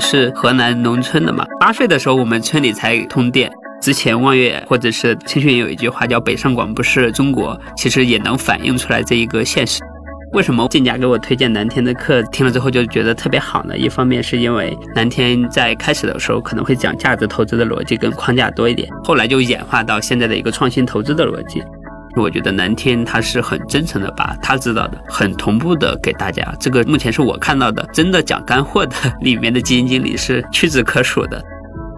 是河南农村的嘛，八岁的时候我们村里才通电。之前望月或者是青训有一句话叫“北上广不是中国”，其实也能反映出来这一个现实。为什么？静佳给我推荐南天的课，听了之后就觉得特别好呢？一方面是因为南天在开始的时候可能会讲价值投资的逻辑跟框架多一点，后来就演化到现在的一个创新投资的逻辑。我觉得南天他是很真诚的把他知道的很同步的给大家。这个目前是我看到的真的讲干货的里面的基金经理是屈指可数的。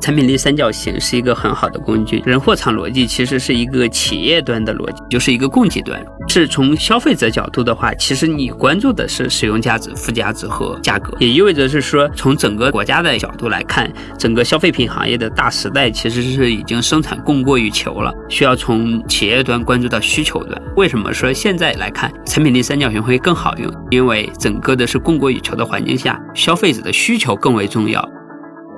产品力三角形是一个很好的工具，人货场逻辑其实是一个企业端的逻辑，就是一个供给端。是从消费者角度的话，其实你关注的是使用价值、附加值和价格，也意味着是说，从整个国家的角度来看，整个消费品行业的大时代其实是已经生产供过于求了，需要从企业端关注到需求端。为什么说现在来看产品力三角形会更好用？因为整个的是供过于求的环境下，消费者的需求更为重要。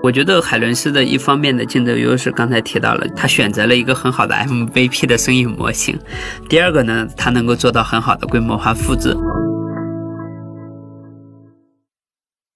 我觉得海伦斯的一方面的竞争优势，刚才提到了，他选择了一个很好的 MVP 的生意模型。第二个呢，他能够做到很好的规模化复制。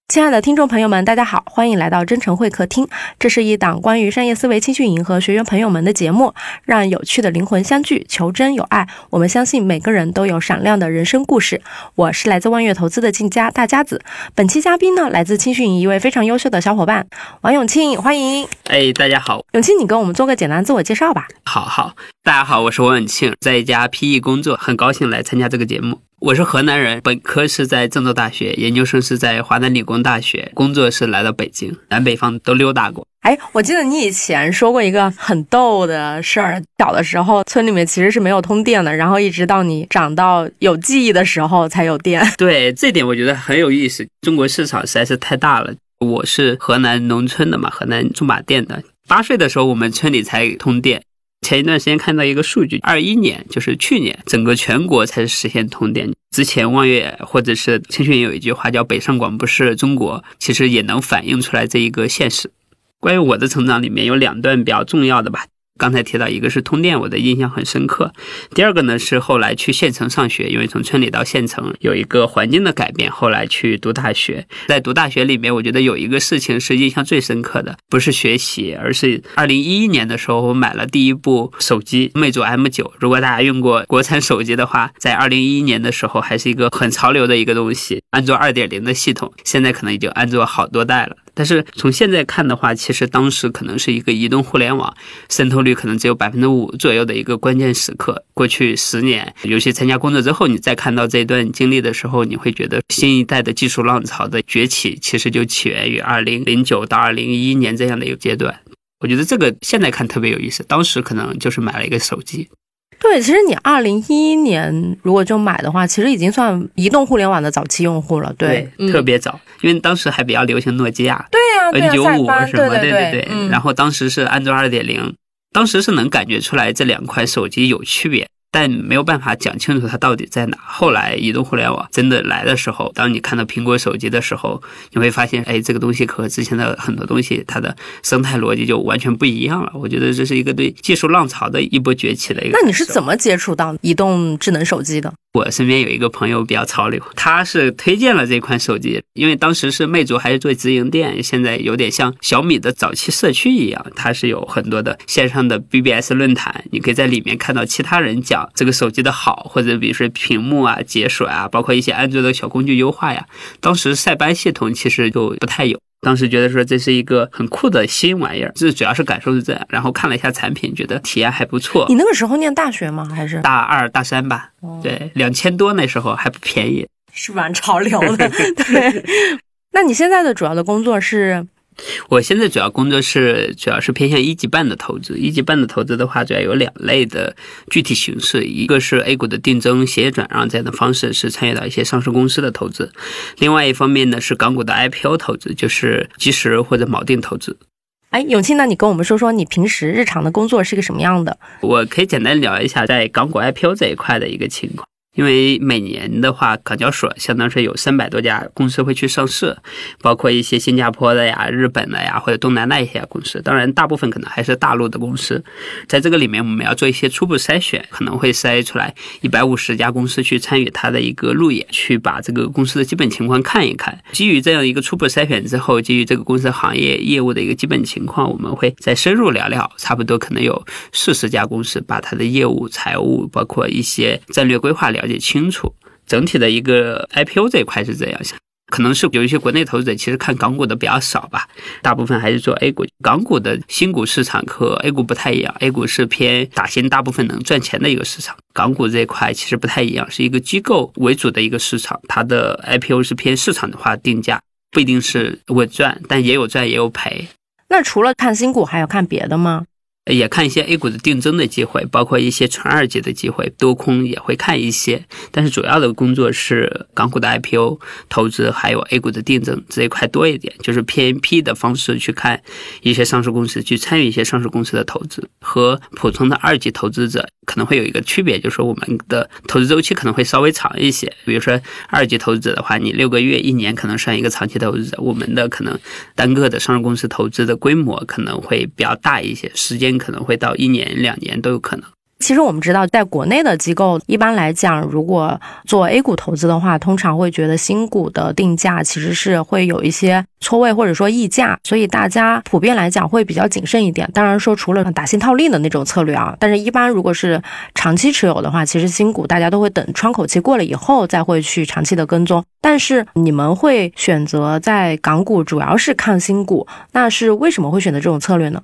亲爱的听众朋友们，大家好，欢迎来到真诚会客厅。这是一档关于商业思维青训营和学员朋友们的节目，让有趣的灵魂相聚，求真有爱。我们相信每个人都有闪亮的人生故事。我是来自万悦投资的静佳大家子。本期嘉宾呢，来自青训营一位非常优秀的小伙伴王永庆，欢迎。哎，大家好，永庆，你跟我们做个简单自我介绍吧。好好，大家好，我是王永庆，在一家 PE 工作，很高兴来参加这个节目。我是河南人，本科是在郑州大学，研究生是在华南理工大学，工作是来到北京，南北方都溜达过。哎，我记得你以前说过一个很逗的事儿，小的时候村里面其实是没有通电的，然后一直到你长到有记忆的时候才有电。对，这点我觉得很有意思。中国市场实在是太大了。我是河南农村的嘛，河南驻马店的。八岁的时候我们村里才通电。前一段时间看到一个数据，二一年就是去年，整个全国才实现通电。之前望月或者是青训有一句话叫“北上广不是中国”，其实也能反映出来这一个现实。关于我的成长里面有两段比较重要的吧。刚才提到一个是通电，我的印象很深刻。第二个呢是后来去县城上学，因为从村里到县城有一个环境的改变。后来去读大学，在读大学里面，我觉得有一个事情是印象最深刻的，不是学习，而是二零一一年的时候，我买了第一部手机魅族 M 九。如果大家用过国产手机的话，在二零一一年的时候还是一个很潮流的一个东西，安卓二点零的系统，现在可能已经安卓好多代了。但是从现在看的话，其实当时可能是一个移动互联网渗透率可能只有百分之五左右的一个关键时刻。过去十年，尤其参加工作之后，你再看到这段经历的时候，你会觉得新一代的技术浪潮的崛起，其实就起源于二零零九到二零一一年这样的一个阶段。我觉得这个现在看特别有意思，当时可能就是买了一个手机。对，其实你二零一一年如果就买的话，其实已经算移动互联网的早期用户了。对，特别早，因为当时还比较流行诺基亚。对呀，N 九五什么？对对对。然后当时是安卓二点零，当时是能感觉出来这两款手机有区别。但没有办法讲清楚它到底在哪。后来移动互联网真的来的时候，当你看到苹果手机的时候，你会发现，哎，这个东西和之前的很多东西，它的生态逻辑就完全不一样了。我觉得这是一个对技术浪潮的一波崛起的一个。那你是怎么接触到移动智能手机的？我身边有一个朋友比较潮流，他是推荐了这款手机，因为当时是魅族还是做直营店，现在有点像小米的早期社区一样，它是有很多的线上的 BBS 论坛，你可以在里面看到其他人讲这个手机的好，或者比如说屏幕啊、解锁啊，包括一些安卓的小工具优化呀。当时塞班系统其实就不太有。当时觉得说这是一个很酷的新玩意儿，这主要是感受是这样。然后看了一下产品，觉得体验还不错。你那个时候念大学吗？还是大二大三吧？对，两千多那时候还不便宜，是蛮潮流的。对，那你现在的主要的工作是？我现在主要工作是，主要是偏向一级半的投资。一级半的投资的话，主要有两类的具体形式，一个是 A 股的定增、协议转让这样的方式，是参与到一些上市公司的投资；另外一方面呢，是港股的 IPO 投资，就是即时或者锚定投资。哎，永庆，那你跟我们说说你平时日常的工作是个什么样的？我可以简单聊一下在港股 IPO 这一块的一个情况。因为每年的话，港交所相当是有三百多家公司会去上市，包括一些新加坡的呀、日本的呀，或者东南亚一些公司。当然，大部分可能还是大陆的公司。在这个里面，我们要做一些初步筛选，可能会筛出来一百五十家公司去参与它的一个路演，去把这个公司的基本情况看一看。基于这样一个初步筛选之后，基于这个公司行业业务的一个基本情况，我们会再深入聊聊，差不多可能有四十家公司，把它的业务、财务，包括一些战略规划聊了解清楚。整体的一个 IPO 这一块是这样想，可能是有一些国内投资者其实看港股的比较少吧，大部分还是做 A 股。港股的新股市场和 A 股不太一样，A 股是偏打新，大部分能赚钱的一个市场。港股这一块其实不太一样，是一个机构为主的一个市场，它的 IPO 是偏市场的话定价，不一定是稳赚，但也有赚也有赔。那除了看新股，还有看别的吗？也看一些 A 股的定增的机会，包括一些纯二级的机会，多空也会看一些。但是主要的工作是港股的 IPO 投资，还有 A 股的定增这一块多一点，就是偏 P 的方式去看一些上市公司，去参与一些上市公司的投资，和普通的二级投资者可能会有一个区别，就是我们的投资周期可能会稍微长一些。比如说二级投资者的话，你六个月、一年可能算一个长期投资者，我们的可能单个的上市公司投资的规模可能会比较大一些，时间。可能会到一年两年都有可能。其实我们知道，在国内的机构一般来讲，如果做 A 股投资的话，通常会觉得新股的定价其实是会有一些错位或者说溢价，所以大家普遍来讲会比较谨慎一点。当然说除了打新套利的那种策略啊，但是一般如果是长期持有的话，其实新股大家都会等窗口期过了以后再会去长期的跟踪。但是你们会选择在港股主要是看新股，那是为什么会选择这种策略呢？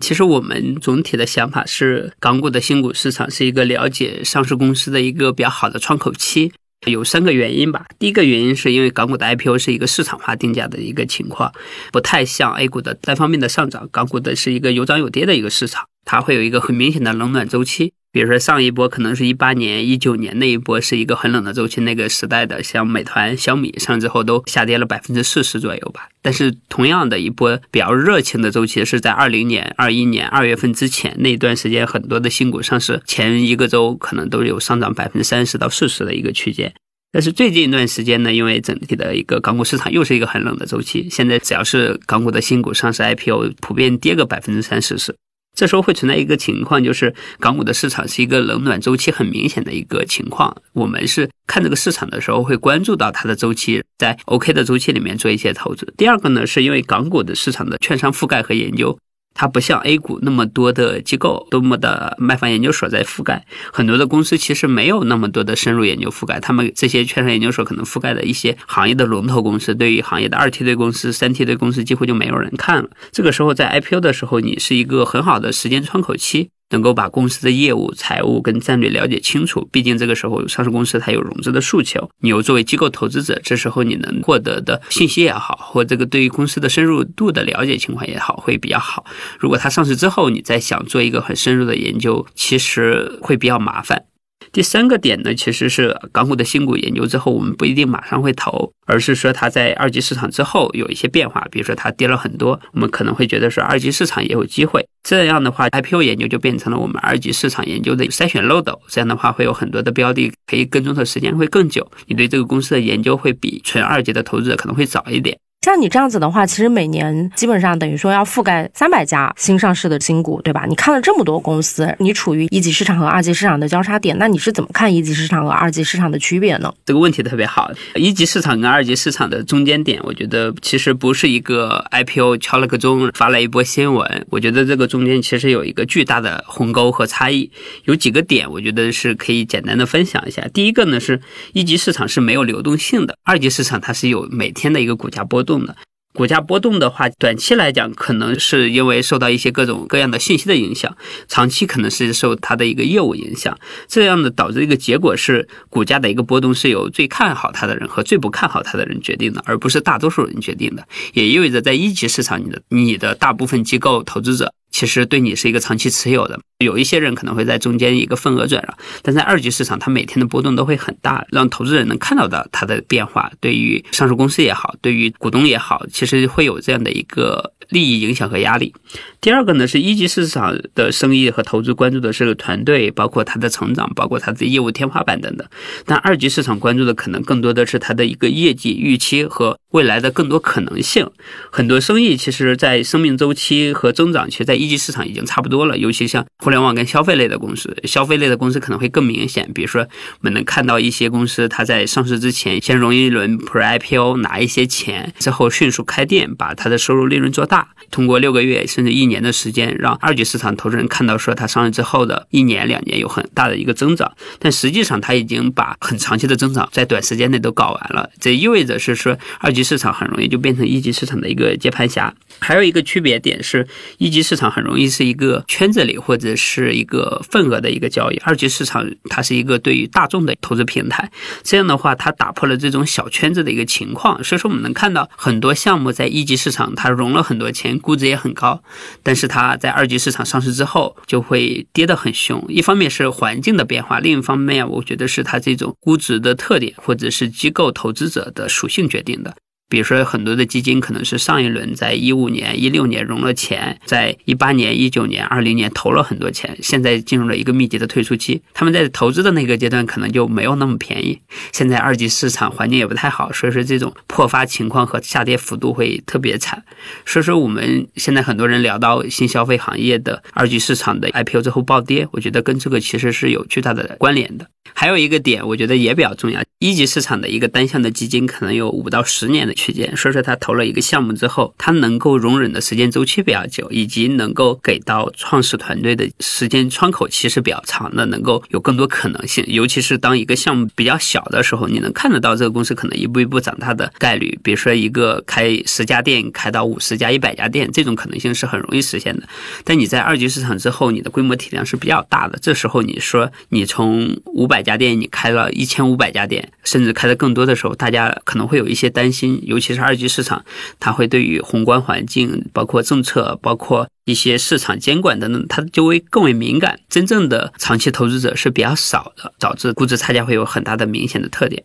其实我们总体的想法是，港股的新股市场是一个了解上市公司的一个比较好的窗口期，有三个原因吧。第一个原因是因为港股的 IPO 是一个市场化定价的一个情况，不太像 A 股的单方面的上涨，港股的是一个有涨有跌的一个市场，它会有一个很明显的冷暖周期。比如说上一波可能是一八年、一九年那一波是一个很冷的周期，那个时代的像美团、小米上之后都下跌了百分之四十左右吧。但是同样的一波比较热情的周期是在二零年、二一年二月份之前那段时间，很多的新股上市前一个周可能都有上涨百分之三十到四十的一个区间。但是最近一段时间呢，因为整体的一个港股市场又是一个很冷的周期，现在只要是港股的新股上市 IPO，普遍跌个百分之三四十。这时候会存在一个情况，就是港股的市场是一个冷暖周期很明显的一个情况。我们是看这个市场的时候，会关注到它的周期，在 OK 的周期里面做一些投资。第二个呢，是因为港股的市场的券商覆盖和研究。它不像 A 股那么多的机构，多么的卖方研究所在覆盖，很多的公司其实没有那么多的深入研究覆盖。他们这些券商研究所可能覆盖的一些行业的龙头公司，对于行业的二梯队公司、三梯队公司，几乎就没有人看了。这个时候在 IPO 的时候，你是一个很好的时间窗口期。能够把公司的业务、财务跟战略了解清楚，毕竟这个时候上市公司它有融资的诉求，你又作为机构投资者，这时候你能获得的信息也好，或这个对于公司的深入度的了解情况也好，会比较好。如果它上市之后，你再想做一个很深入的研究，其实会比较麻烦。第三个点呢，其实是港股的新股研究之后，我们不一定马上会投，而是说它在二级市场之后有一些变化，比如说它跌了很多，我们可能会觉得说二级市场也有机会。这样的话，IPO 研究就变成了我们二级市场研究的筛选漏斗。这样的话，会有很多的标的可以跟踪的时间会更久，你对这个公司的研究会比纯二级的投资者可能会早一点。像你这样子的话，其实每年基本上等于说要覆盖三百家新上市的新股，对吧？你看了这么多公司，你处于一级市场和二级市场的交叉点，那你是怎么看一级市场和二级市场的区别呢？这个问题特别好。一级市场跟二级市场的中间点，我觉得其实不是一个 IPO 敲了个钟发了一波新闻，我觉得这个中间其实有一个巨大的鸿沟和差异。有几个点，我觉得是可以简单的分享一下。第一个呢，是一级市场是没有流动性的，二级市场它是有每天的一个股价波动。动的股价波动的话，短期来讲可能是因为受到一些各种各样的信息的影响，长期可能是受它的一个业务影响，这样的导致一个结果是股价的一个波动是由最看好它的人和最不看好它的人决定的，而不是大多数人决定的。也意味着在一级市场，你的你的大部分机构投资者。其实对你是一个长期持有的，有一些人可能会在中间一个份额转让，但在二级市场，它每天的波动都会很大，让投资人能看到的它的变化。对于上市公司也好，对于股东也好，其实会有这样的一个利益影响和压力。第二个呢是一级市场的生意和投资关注的是团队，包括它的成长，包括它的业务天花板等等。但二级市场关注的可能更多的是它的一个业绩预期和未来的更多可能性。很多生意其实，在生命周期和增长，其实在一级市场已经差不多了。尤其像互联网跟消费类的公司，消费类的公司可能会更明显。比如说，我们能看到一些公司，它在上市之前先融一轮 Pre IPO，拿一些钱之后迅速开店，把它的收入利润做大，大通过六个月甚至一年的时间，让二级市场投资人看到说它上市之后的一年两年有很大的一个增长。但实际上，它已经把很长期的增长在短时间内都搞完了。这意味着是说，二级市场很容易就变成一级市场的一个接盘侠。还有一个区别点是，一级市场很容易是一个圈子里或者是一个份额的一个交易，二级市场它是一个对于大众的投资平台。这样的话，它打破了这种小圈子的一个情况。所以说，我们能看到很多项目在一级市场它融了很多钱，估值也很高，但是它在二级市场上市之后就会跌得很凶。一方面是环境的变化，另一方面我觉得是它这种估值的特点，或者是机构投资者的属性决定的。比如说，很多的基金可能是上一轮在一五年、一六年融了钱，在一八年、一九年、二零年投了很多钱，现在进入了一个密集的退出期。他们在投资的那个阶段可能就没有那么便宜。现在二级市场环境也不太好，所以说这种破发情况和下跌幅度会特别惨。所以说我们现在很多人聊到新消费行业的二级市场的 IPO 之后暴跌，我觉得跟这个其实是有巨大的关联的。还有一个点，我觉得也比较重要。一级市场的一个单向的基金可能有五到十年的区间，所以说他投了一个项目之后，他能够容忍的时间周期比较久，以及能够给到创始团队的时间窗口期是比较长的，能够有更多可能性。尤其是当一个项目比较小的时候，你能看得到这个公司可能一步一步长大的概率。比如说一个开十家店开到五十家、一百家店，这种可能性是很容易实现的。但你在二级市场之后，你的规模体量是比较大的，这时候你说你从五百百家店你开了一千五百家店。甚至开的更多的时候，大家可能会有一些担心，尤其是二级市场，它会对于宏观环境、包括政策、包括一些市场监管等等，它就会更为敏感。真正的长期投资者是比较少的，导致估值差价会有很大的明显的特点。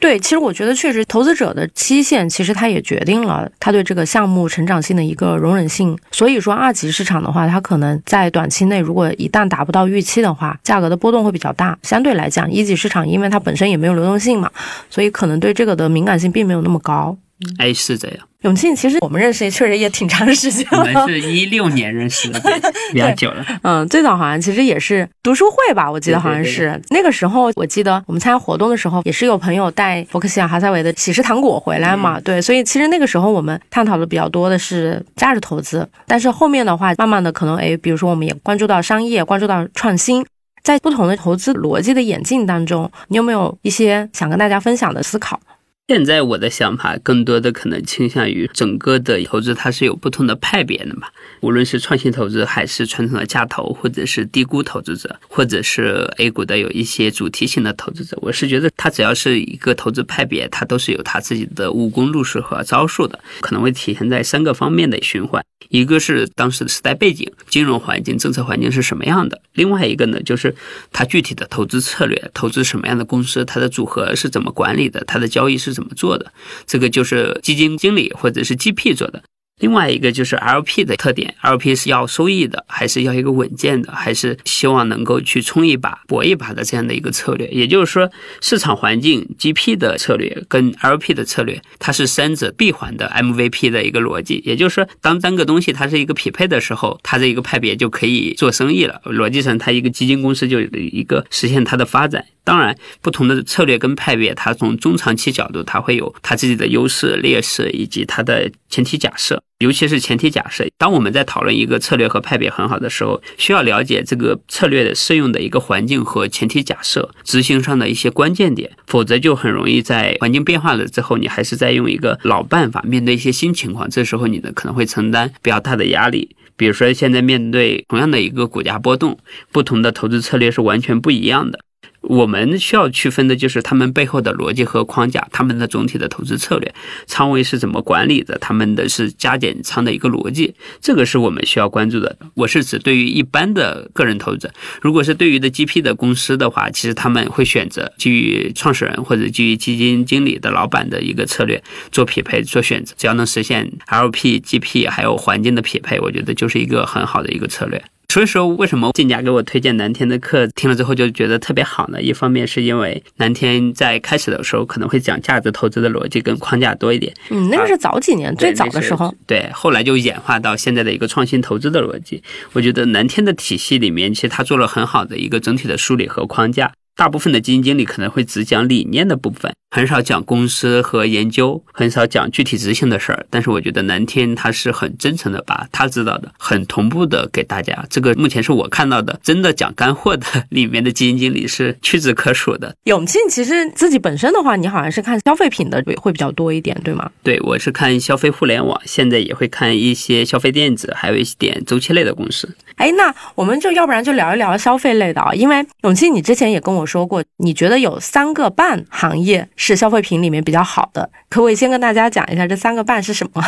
对，其实我觉得确实，投资者的期限其实它也决定了他对这个项目成长性的一个容忍性。所以说，二级市场的话，它可能在短期内如果一旦达不到预期的话，价格的波动会比较大。相对来讲，一级市场因为它本身也没有流动性嘛，所以可能对这个的敏感性并没有那么高。哎，是这样。永庆，其实我们认识也确实也挺长时间了。我们是一六年认识的，比较久了。嗯，最早好像其实也是读书会吧，我记得好像是那个时候。我记得我们参加活动的时候，也是有朋友带伯克希尔哈撒韦的喜事糖果回来嘛。对，所以其实那个时候我们探讨的比较多的是价值投资，但是后面的话，慢慢的可能哎，比如说我们也关注到商业，关注到创新，在不同的投资逻辑的演进当中，你有没有一些想跟大家分享的思考？现在我的想法更多的可能倾向于整个的投资，它是有不同的派别的嘛。无论是创新投资，还是传统的价投，或者是低估投资者，或者是 A 股的有一些主题型的投资者，我是觉得它只要是一个投资派别，它都是有它自己的武功路数和招数的，可能会体现在三个方面的循环。一个是当时的时代背景、金融环境、政策环境是什么样的；另外一个呢，就是它具体的投资策略，投资什么样的公司，它的组合是怎么管理的，它的交易是。怎么做的？这个就是基金经理或者是 GP 做的。另外一个就是 LP 的特点，LP 是要收益的，还是要一个稳健的，还是希望能够去冲一把、搏一把的这样的一个策略。也就是说，市场环境 GP 的策略跟 LP 的策略，它是三者闭环的 MVP 的一个逻辑。也就是说，当单个东西它是一个匹配的时候，它这一个派别就可以做生意了。逻辑上，它一个基金公司就有一个实现它的发展。当然，不同的策略跟派别，它从中长期角度，它会有它自己的优势、劣势以及它的前提假设。尤其是前提假设，当我们在讨论一个策略和派别很好的时候，需要了解这个策略的适用的一个环境和前提假设，执行上的一些关键点，否则就很容易在环境变化了之后，你还是在用一个老办法面对一些新情况，这时候你呢可能会承担比较大的压力。比如说现在面对同样的一个股价波动，不同的投资策略是完全不一样的。我们需要区分的就是他们背后的逻辑和框架，他们的总体的投资策略，仓位是怎么管理的，他们的是加减仓的一个逻辑，这个是我们需要关注的。我是指对于一般的个人投资者，如果是对于的 GP 的公司的话，其实他们会选择基于创始人或者基于基金经理的老板的一个策略做匹配做选择，只要能实现 LP、GP 还有环境的匹配，我觉得就是一个很好的一个策略。所以说，为什么静佳给我推荐南天的课，听了之后就觉得特别好呢？一方面是因为南天在开始的时候可能会讲价值投资的逻辑跟框架多一点，嗯，那个是早几年最早的时候，对，后来就演化到现在的一个创新投资的逻辑。我觉得南天的体系里面，其实他做了很好的一个整体的梳理和框架。大部分的基金经理可能会只讲理念的部分，很少讲公司和研究，很少讲具体执行的事儿。但是我觉得南天他是很真诚的，把他知道的很同步的给大家。这个目前是我看到的真的讲干货的 里面的基金经理是屈指可数的。永庆其实自己本身的话，你好像是看消费品的会比较多一点，对吗？对，我是看消费互联网，现在也会看一些消费电子，还有一点周期类的公司。哎，那我们就要不然就聊一聊消费类的啊，因为永庆你之前也跟我说过，你觉得有三个半行业是消费品里面比较好的，可不可以先跟大家讲一下这三个半是什么？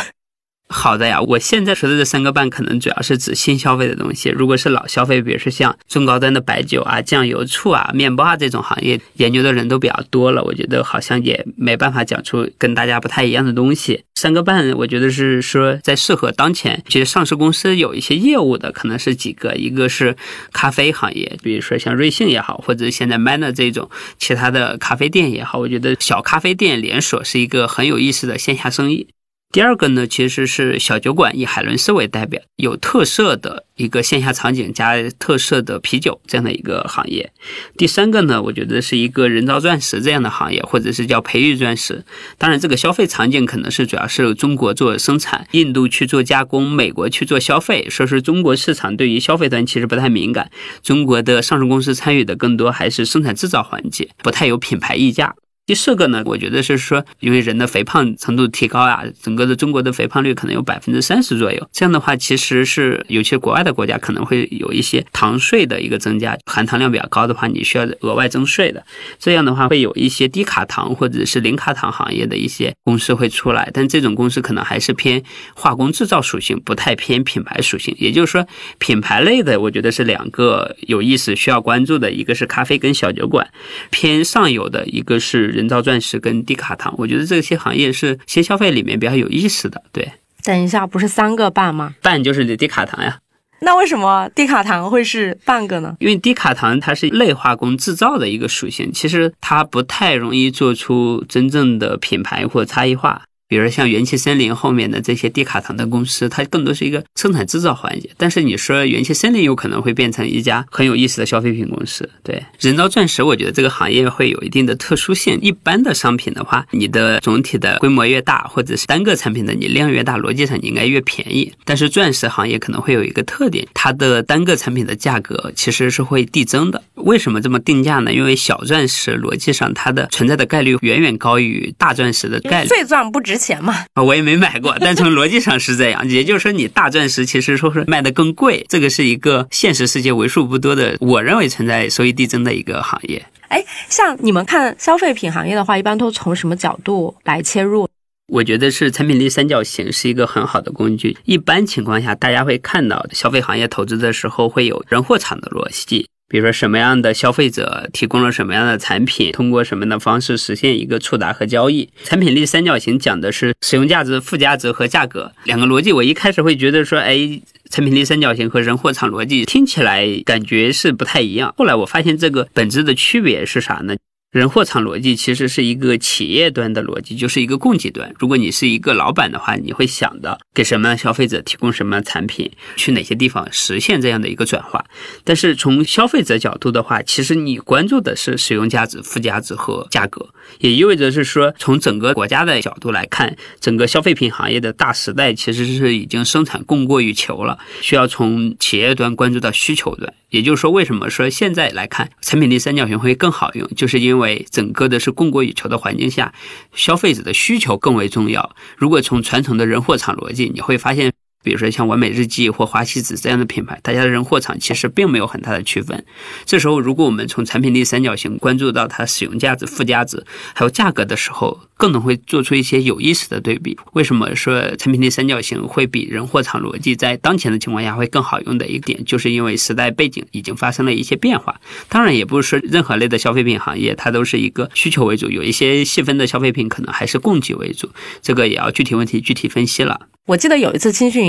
好的呀，我现在说的这三个半可能主要是指新消费的东西。如果是老消费，比如说像中高端的白酒啊、酱油、醋啊、面包啊这种行业，研究的人都比较多了，我觉得好像也没办法讲出跟大家不太一样的东西。三个半，我觉得是说在适合当前，其实上市公司有一些业务的，可能是几个，一个是咖啡行业，比如说像瑞幸也好，或者现在 Manner 这种其他的咖啡店也好，我觉得小咖啡店连锁是一个很有意思的线下生意。第二个呢，其实是小酒馆，以海伦斯为代表，有特色的一个线下场景加特色的啤酒这样的一个行业。第三个呢，我觉得是一个人造钻石这样的行业，或者是叫培育钻石。当然，这个消费场景可能是主要是中国做生产，印度去做加工，美国去做消费。说是中国市场对于消费端其实不太敏感，中国的上市公司参与的更多还是生产制造环节，不太有品牌溢价。第四个呢，我觉得是说，因为人的肥胖程度提高啊，整个的中国的肥胖率可能有百分之三十左右。这样的话，其实是有些国外的国家可能会有一些糖税的一个增加，含糖量比较高的话，你需要额外征税的。这样的话，会有一些低卡糖或者是零卡糖行业的一些公司会出来，但这种公司可能还是偏化工制造属性，不太偏品牌属性。也就是说，品牌类的，我觉得是两个有意思需要关注的，一个是咖啡跟小酒馆，偏上游的一个是。人造钻石跟低卡糖，我觉得这些行业是新消费里面比较有意思的。对，等一下，不是三个半吗？半就是你低卡糖呀。那为什么低卡糖会是半个呢？因为低卡糖它是类化工制造的一个属性，其实它不太容易做出真正的品牌或差异化。比如像元气森林后面的这些低卡糖的公司，它更多是一个生产制造环节。但是你说元气森林有可能会变成一家很有意思的消费品公司。对，人造钻石，我觉得这个行业会有一定的特殊性。一般的商品的话，你的总体的规模越大，或者是单个产品的你量越大，逻辑上你应该越便宜。但是钻石行业可能会有一个特点，它的单个产品的价格其实是会递增的。为什么这么定价呢？因为小钻石逻辑上它的存在的概率远远高于大钻石的概率。碎钻不值。钱嘛啊，我也没买过，但从逻辑上是这样，也就是说，你大钻石其实说是卖的更贵，这个是一个现实世界为数不多的，我认为存在收益递增的一个行业。哎，像你们看消费品行业的话，一般都从什么角度来切入？我觉得是产品力三角形是一个很好的工具。一般情况下，大家会看到消费行业投资的时候会有人货场的逻辑。比如说，什么样的消费者提供了什么样的产品，通过什么样的方式实现一个触达和交易？产品力三角形讲的是使用价值、附加值和价格两个逻辑。我一开始会觉得说，哎，产品力三角形和人货场逻辑听起来感觉是不太一样。后来我发现这个本质的区别是啥呢？人货场逻辑其实是一个企业端的逻辑，就是一个供给端。如果你是一个老板的话，你会想的给什么消费者提供什么产品，去哪些地方实现这样的一个转化。但是从消费者角度的话，其实你关注的是使用价值、附加值和价格，也意味着是说，从整个国家的角度来看，整个消费品行业的大时代其实是已经生产供过于求了，需要从企业端关注到需求端。也就是说，为什么说现在来看产品力三角形会更好用，就是因为整个的是供过于求的环境下，消费者的需求更为重要。如果从传统的人货场逻辑，你会发现比如说像完美日记或花西子这样的品牌，大家的人货场其实并没有很大的区分。这时候，如果我们从产品力三角形关注到它使用价值、附加值还有价格的时候，更能会做出一些有意思的对比。为什么说产品力三角形会比人货场逻辑在当前的情况下会更好用的一点，就是因为时代背景已经发生了一些变化。当然，也不是说任何类的消费品行业它都是一个需求为主，有一些细分的消费品可能还是供给为主，这个也要具体问题具体分析了。我记得有一次青训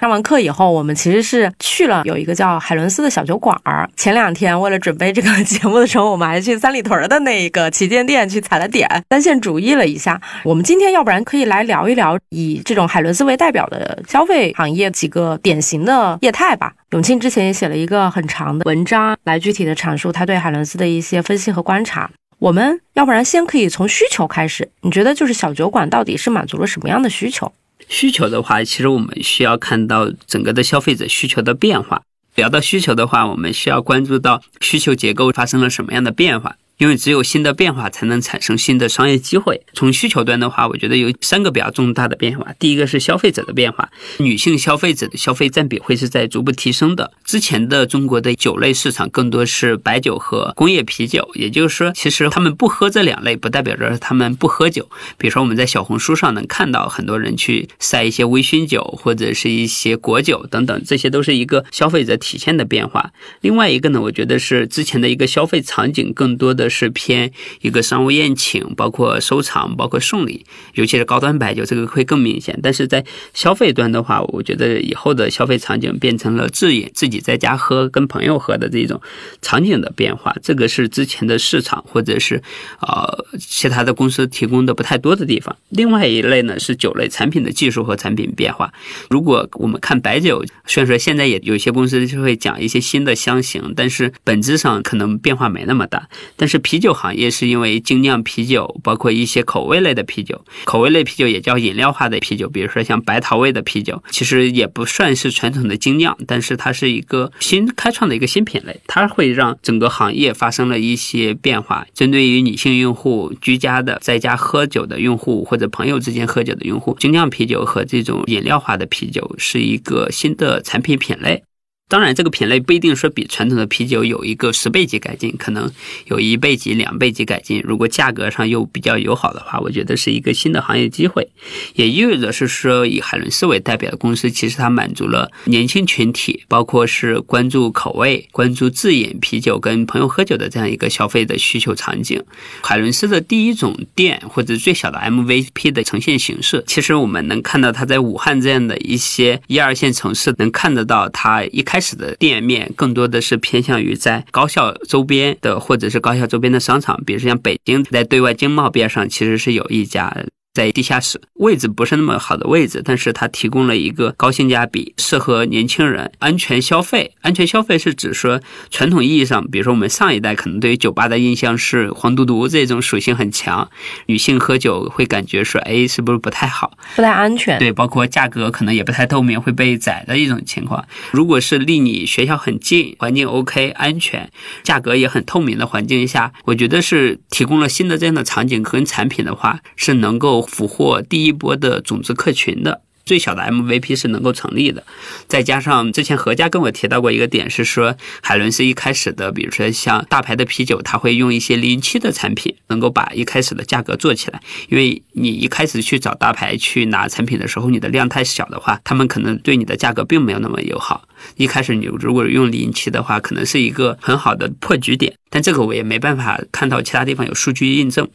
上完课以后，我们其实是去了有一个叫海伦斯的小酒馆儿。前两天为了准备这个 节目的时候，我们还去三里屯的那个旗舰店去踩了点，单线主义了一下。我们今天要不然可以来聊一聊以这种海伦斯为代表的消费行业几个典型的业态吧。永庆之前也写了一个很长的文章，来具体的阐述他对海伦斯的一些分析和观察。我们要不然先可以从需求开始，你觉得就是小酒馆到底是满足了什么样的需求？需求的话，其实我们需要看到整个的消费者需求的变化。聊到需求的话，我们需要关注到需求结构发生了什么样的变化。因为只有新的变化，才能产生新的商业机会。从需求端的话，我觉得有三个比较重大的变化。第一个是消费者的变化，女性消费者的消费占比会是在逐步提升的。之前的中国的酒类市场更多是白酒和工业啤酒，也就是说，其实他们不喝这两类，不代表着他们不喝酒。比如说，我们在小红书上能看到很多人去晒一些微醺酒或者是一些果酒等等，这些都是一个消费者体现的变化。另外一个呢，我觉得是之前的一个消费场景更多的。是偏一个商务宴请，包括收藏，包括送礼，尤其是高端白酒，这个会更明显。但是在消费端的话，我觉得以后的消费场景变成了自饮，自己在家喝，跟朋友喝的这种场景的变化，这个是之前的市场或者是呃其他的公司提供的不太多的地方。另外一类呢是酒类产品的技术和产品变化。如果我们看白酒，虽然说现在也有些公司就会讲一些新的香型，但是本质上可能变化没那么大。但是是啤酒行业是因为精酿啤酒，包括一些口味类的啤酒，口味类啤酒也叫饮料化的啤酒，比如说像白桃味的啤酒，其实也不算是传统的精酿，但是它是一个新开创的一个新品类，它会让整个行业发生了一些变化。针对于女性用户、居家的在家喝酒的用户或者朋友之间喝酒的用户，精酿啤酒和这种饮料化的啤酒是一个新的产品品类。当然，这个品类不一定说比传统的啤酒有一个十倍级改进，可能有一倍级、两倍级改进。如果价格上又比较友好的话，我觉得是一个新的行业机会。也意味着是说，以海伦斯为代表的公司，其实它满足了年轻群体，包括是关注口味、关注自饮啤酒、跟朋友喝酒的这样一个消费的需求场景。海伦斯的第一种店或者最小的 MVP 的呈现形式，其实我们能看到它在武汉这样的一些一二线城市，能看得到它一开。开始的店面更多的是偏向于在高校周边的，或者是高校周边的商场，比如说像北京，在对外经贸边上，其实是有一家。在地下室位置不是那么好的位置，但是它提供了一个高性价比、适合年轻人、安全消费。安全消费是指说传统意义上，比如说我们上一代可能对于酒吧的印象是黄赌毒这种属性很强，女性喝酒会感觉说，哎，是不是不太好，不太安全？对，包括价格可能也不太透明，会被宰的一种情况。如果是离你学校很近、环境 OK、安全、价格也很透明的环境下，我觉得是提供了新的这样的场景跟产品的话，是能够。俘获第一波的种子客群的最小的 MVP 是能够成立的，再加上之前何家跟我提到过一个点是说，海伦斯一开始的，比如说像大牌的啤酒，它会用一些零七的产品，能够把一开始的价格做起来。因为你一开始去找大牌去拿产品的时候，你的量太小的话，他们可能对你的价格并没有那么友好。一开始你如果用零七的话，可能是一个很好的破局点，但这个我也没办法看到其他地方有数据印证。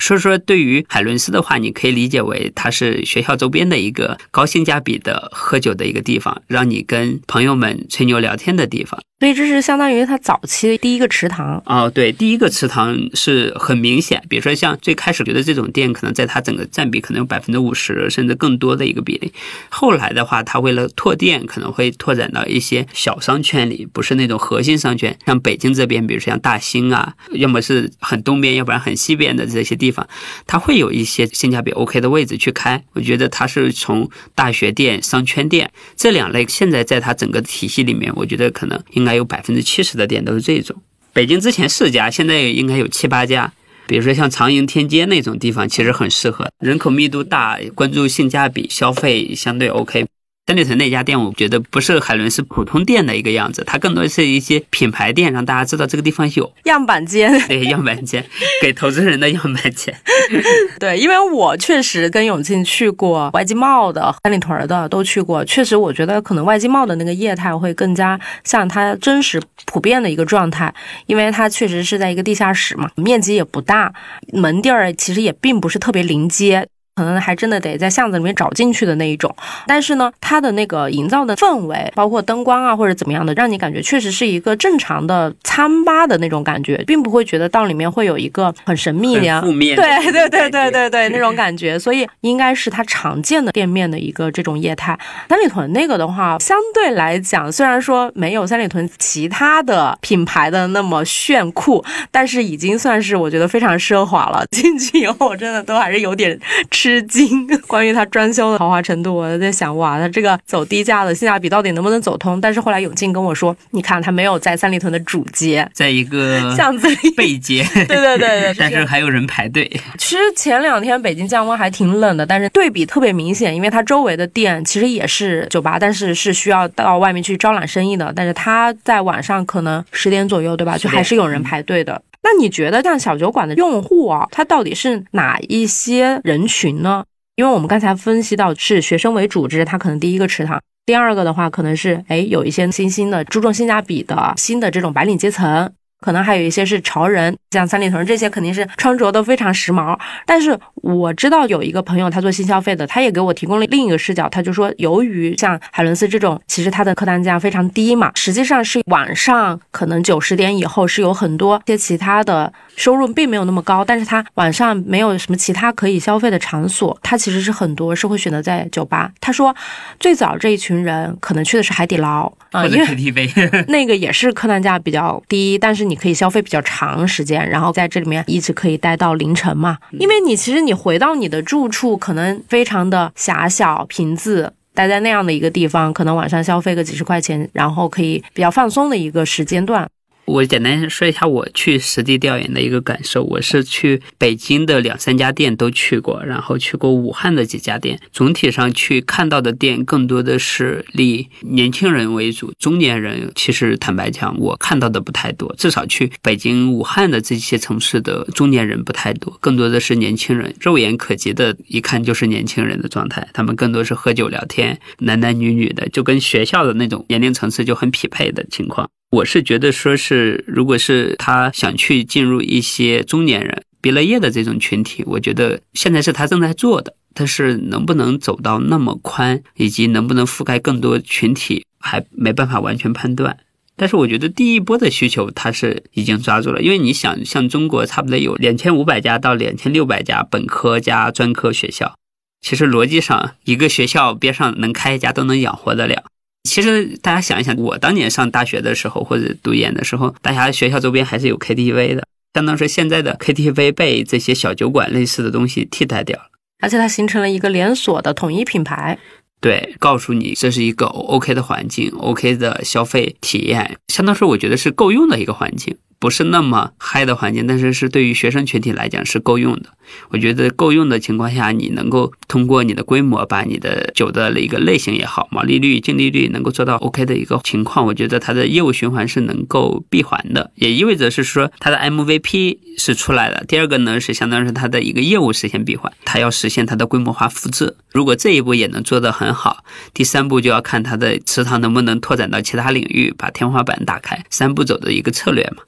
所以说，对于海伦斯的话，你可以理解为它是学校周边的一个高性价比的喝酒的一个地方，让你跟朋友们吹牛聊天的地方。所以这是相当于它早期的第一个池塘哦，对，第一个池塘是很明显。比如说像最开始觉得这种店可能在它整个占比可能有百分之五十甚至更多的一个比例，后来的话，它为了拓店，可能会拓展到一些小商圈里，不是那种核心商圈，像北京这边，比如说像大兴啊，要么是很东边，要不然很西边的这些地地方，它会有一些性价比 OK 的位置去开。我觉得它是从大学店、商圈店这两类，现在在它整个体系里面，我觉得可能应该。有百分之七十的店都是这种。北京之前四家，现在应该有七八家。比如说像长楹天街那种地方，其实很适合，人口密度大，关注性价比，消费相对 OK。三里屯那家店，我觉得不是海伦是普通店的一个样子，它更多是一些品牌店，让大家知道这个地方有样板间。对，样板间，给投资人的样板间。对，因为我确实跟永庆去过外经贸的、三里屯的都去过，确实我觉得可能外经贸的那个业态会更加像它真实普遍的一个状态，因为它确实是在一个地下室嘛，面积也不大，门店儿其实也并不是特别临街。可能还真的得在巷子里面找进去的那一种，但是呢，它的那个营造的氛围，包括灯光啊或者怎么样的，让你感觉确实是一个正常的餐吧的那种感觉，并不会觉得到里面会有一个很神秘的负面，对对对对对对那种感觉，所以应该是它常见的店面的一个这种业态。三里屯那个的话，相对来讲，虽然说没有三里屯其他的品牌的那么炫酷，但是已经算是我觉得非常奢华了。进去以后，我真的都还是有点吃。吃惊，关于它装修的豪华程度，我在想，哇，它这个走低价的性价比到底能不能走通？但是后来永进跟我说，你看它没有在三里屯的主街，在一个巷子里背街，对对对对，但是还有人排队。其实前两天北京降温还挺冷的，但是对比特别明显，因为它周围的店其实也是酒吧，但是是需要到外面去招揽生意的，但是它在晚上可能十点左右，对吧？就还是有人排队的。那你觉得像小酒馆的用户啊，他到底是哪一些人群呢？因为我们刚才分析到是学生为主，这是他可能第一个池塘。第二个的话，可能是哎有一些新兴的注重性价比的新的这种白领阶层。可能还有一些是潮人，像三里屯这些肯定是穿着都非常时髦。但是我知道有一个朋友他做新消费的，他也给我提供了另一个视角。他就说，由于像海伦斯这种，其实它的客单价非常低嘛，实际上是晚上可能九十点以后是有很多些其他的收入并没有那么高，但是他晚上没有什么其他可以消费的场所，他其实是很多是会选择在酒吧。他说，最早这一群人可能去的是海底捞啊，因为 KTV 那个也是客单价比较低，但是。你可以消费比较长时间，然后在这里面一直可以待到凌晨嘛？因为你其实你回到你的住处，可能非常的狭小平字，待在那样的一个地方，可能晚上消费个几十块钱，然后可以比较放松的一个时间段。我简单说一下我去实地调研的一个感受。我是去北京的两三家店都去过，然后去过武汉的几家店。总体上去看到的店更多的是以年轻人为主，中年人其实坦白讲，我看到的不太多。至少去北京、武汉的这些城市的中年人不太多，更多的是年轻人，肉眼可及的，一看就是年轻人的状态。他们更多是喝酒聊天，男男女女的，就跟学校的那种年龄层次就很匹配的情况。我是觉得说，是如果是他想去进入一些中年人毕了业的这种群体，我觉得现在是他正在做的，但是能不能走到那么宽，以及能不能覆盖更多群体，还没办法完全判断。但是我觉得第一波的需求他是已经抓住了，因为你想，像中国差不多有两千五百家到两千六百家本科加专科学校，其实逻辑上一个学校边上能开一家都能养活得了。其实大家想一想，我当年上大学的时候或者读研的时候，大家学校周边还是有 KTV 的，相当于现在的 KTV 被这些小酒馆类似的东西替代掉了，而且它形成了一个连锁的统一品牌。对，告诉你这是一个 OK 的环境，OK 的消费体验，相当于我觉得是够用的一个环境。不是那么嗨的环境，但是是对于学生群体来讲是够用的。我觉得够用的情况下，你能够通过你的规模，把你的酒的一个类型也好，毛利率、净利率能够做到 OK 的一个情况，我觉得它的业务循环是能够闭环的，也意味着是说它的 MVP 是出来了。第二个呢是相当于是它的一个业务实现闭环，它要实现它的规模化复制。如果这一步也能做得很好，第三步就要看它的池塘能不能拓展到其他领域，把天花板打开，三步走的一个策略嘛。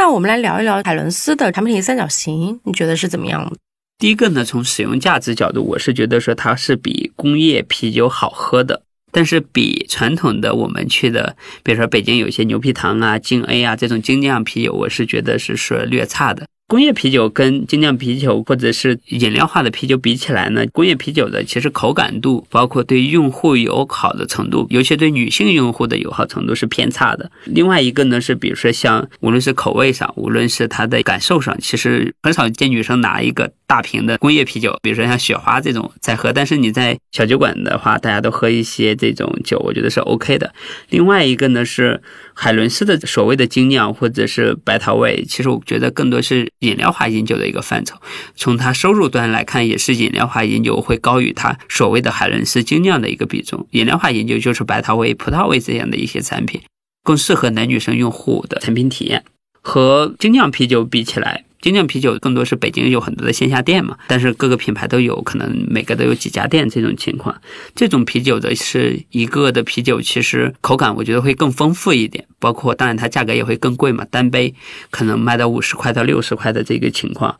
那我们来聊一聊海伦斯的产品三角形，你觉得是怎么样的？第一个呢，从使用价值角度，我是觉得说它是比工业啤酒好喝的，但是比传统的我们去的，比如说北京有些牛皮糖啊、金 A 啊这种精酿啤酒，我是觉得是说略差的。工业啤酒跟精酿啤酒或者是饮料化的啤酒比起来呢，工业啤酒的其实口感度，包括对用户友好的程度，尤其对女性用户的友好程度是偏差的。另外一个呢是，比如说像无论是口味上，无论是它的感受上，其实很少见女生拿一个大瓶的工业啤酒，比如说像雪花这种在喝。但是你在小酒馆的话，大家都喝一些这种酒，我觉得是 OK 的。另外一个呢是海伦斯的所谓的精酿或者是白桃味，其实我觉得更多是饮料化饮酒的一个范畴。从它收入端来看，也是饮料化饮酒会高于它所谓的海伦斯精酿的一个比重。饮料化饮酒就是白桃味、葡萄味这样的一些产品，更适合男女生用户的产品体验。和精酿啤酒比起来，精酿啤酒更多是北京有很多的线下店嘛，但是各个品牌都有可能每个都有几家店这种情况。这种啤酒的是一个的啤酒，其实口感我觉得会更丰富一点，包括当然它价格也会更贵嘛，单杯可能卖到五十块到六十块的这个情况。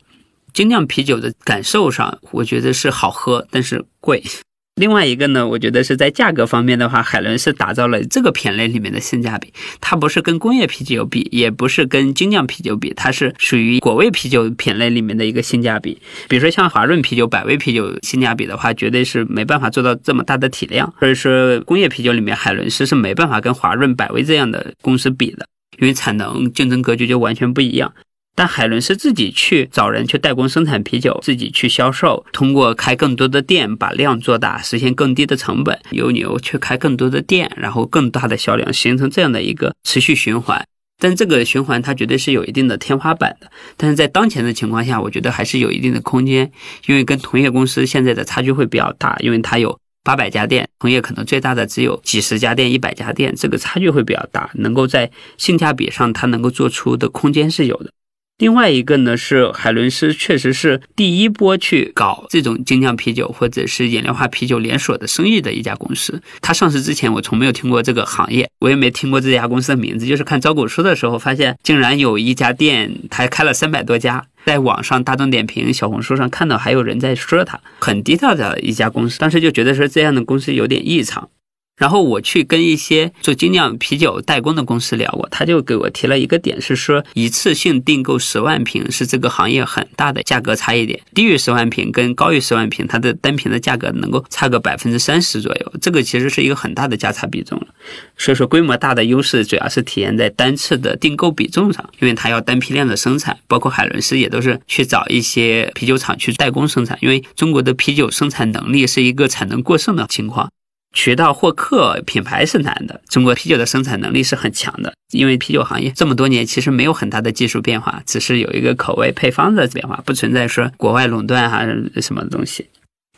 精酿啤酒的感受上，我觉得是好喝，但是贵。另外一个呢，我觉得是在价格方面的话，海伦是打造了这个品类里面的性价比。它不是跟工业啤酒比，也不是跟精酿啤酒比，它是属于果味啤酒品类里面的一个性价比。比如说像华润啤酒、百威啤酒性价比的话，绝对是没办法做到这么大的体量。所以说工业啤酒里面，海伦斯是没办法跟华润、百威这样的公司比的，因为产能竞争格局就完全不一样。但海伦是自己去找人去代工生产啤酒，自己去销售，通过开更多的店把量做大，实现更低的成本，由牛去开更多的店，然后更大的销量，形成这样的一个持续循环。但这个循环它绝对是有一定的天花板的。但是在当前的情况下，我觉得还是有一定的空间，因为跟同业公司现在的差距会比较大，因为它有八百家店，同业可能最大的只有几十家店、一百家店，这个差距会比较大，能够在性价比上它能够做出的空间是有的。另外一个呢是海伦斯，确实是第一波去搞这种精酿啤酒或者是饮料化啤酒连锁的生意的一家公司。它上市之前，我从没有听过这个行业，我也没听过这家公司的名字。就是看招股书的时候，发现竟然有一家店，它开了三百多家，在网上大众点评、小红书上看到还有人在说它，很低调的一家公司。当时就觉得说这样的公司有点异常。然后我去跟一些做精酿啤酒代工的公司聊过，他就给我提了一个点，是说一次性订购十万瓶是这个行业很大的价格差异点，低于十万瓶跟高于十万瓶，它的单瓶的价格能够差个百分之三十左右，这个其实是一个很大的价差比重了。所以说规模大的优势主要是体现在单次的订购比重上，因为它要单批量的生产，包括海伦斯也都是去找一些啤酒厂去代工生产，因为中国的啤酒生产能力是一个产能过剩的情况。渠道获客品牌是难的，中国啤酒的生产能力是很强的，因为啤酒行业这么多年其实没有很大的技术变化，只是有一个口味配方的变化，不存在说国外垄断还是什么东西。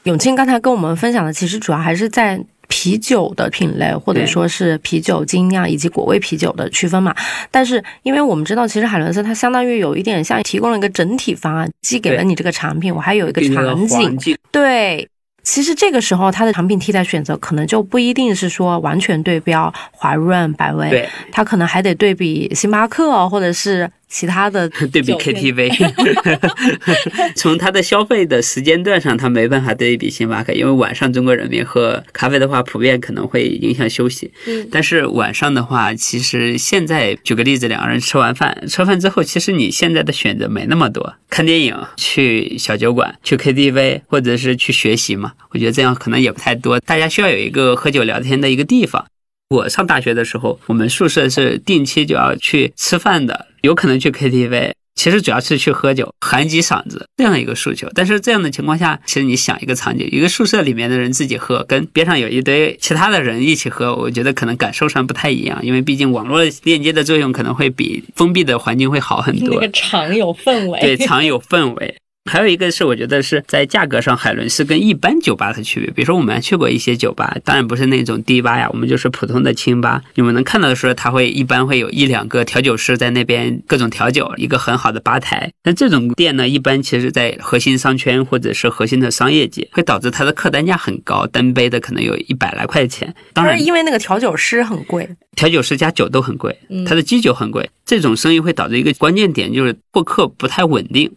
永庆刚才跟我们分享的，其实主要还是在啤酒的品类，或者说是啤酒精酿以及果味啤酒的区分嘛。但是因为我们知道，其实海伦斯它相当于有一点像提供了一个整体方案，既给了你这个产品，我还有一个场景，对。其实这个时候，它的产品替代选择可能就不一定是说完全对标华润、百威，对，它可能还得对比星巴克或者是。其他的 对比 KTV，从它的消费的时间段上，它没办法对比星巴克，因为晚上中国人民喝咖啡的话，普遍可能会影响休息。嗯，但是晚上的话，其实现在举个例子，两个人吃完饭，吃饭之后，其实你现在的选择没那么多，看电影、去小酒馆、去 KTV，或者是去学习嘛，我觉得这样可能也不太多。大家需要有一个喝酒聊天的一个地方。我上大学的时候，我们宿舍是定期就要去吃饭的，有可能去 KTV，其实主要是去喝酒，喊几嗓子这样的一个诉求。但是这样的情况下，其实你想一个场景，一个宿舍里面的人自己喝，跟边上有一堆其他的人一起喝，我觉得可能感受上不太一样，因为毕竟网络链接的作用可能会比封闭的环境会好很多。那个场有氛围，对，场有氛围。还有一个是，我觉得是在价格上，海伦是跟一般酒吧的区别。比如说，我们去过一些酒吧，当然不是那种低吧呀，我们就是普通的清吧。你们能看到的时候，它会一般会有一两个调酒师在那边各种调酒，一个很好的吧台。但这种店呢，一般其实在核心商圈或者是核心的商业街，会导致它的客单价很高，单杯的可能有一百来块钱。当然，因为那个调酒师很贵，调酒师加酒都很贵，它的基酒很贵。这种生意会导致一个关键点，就是获客不太稳定。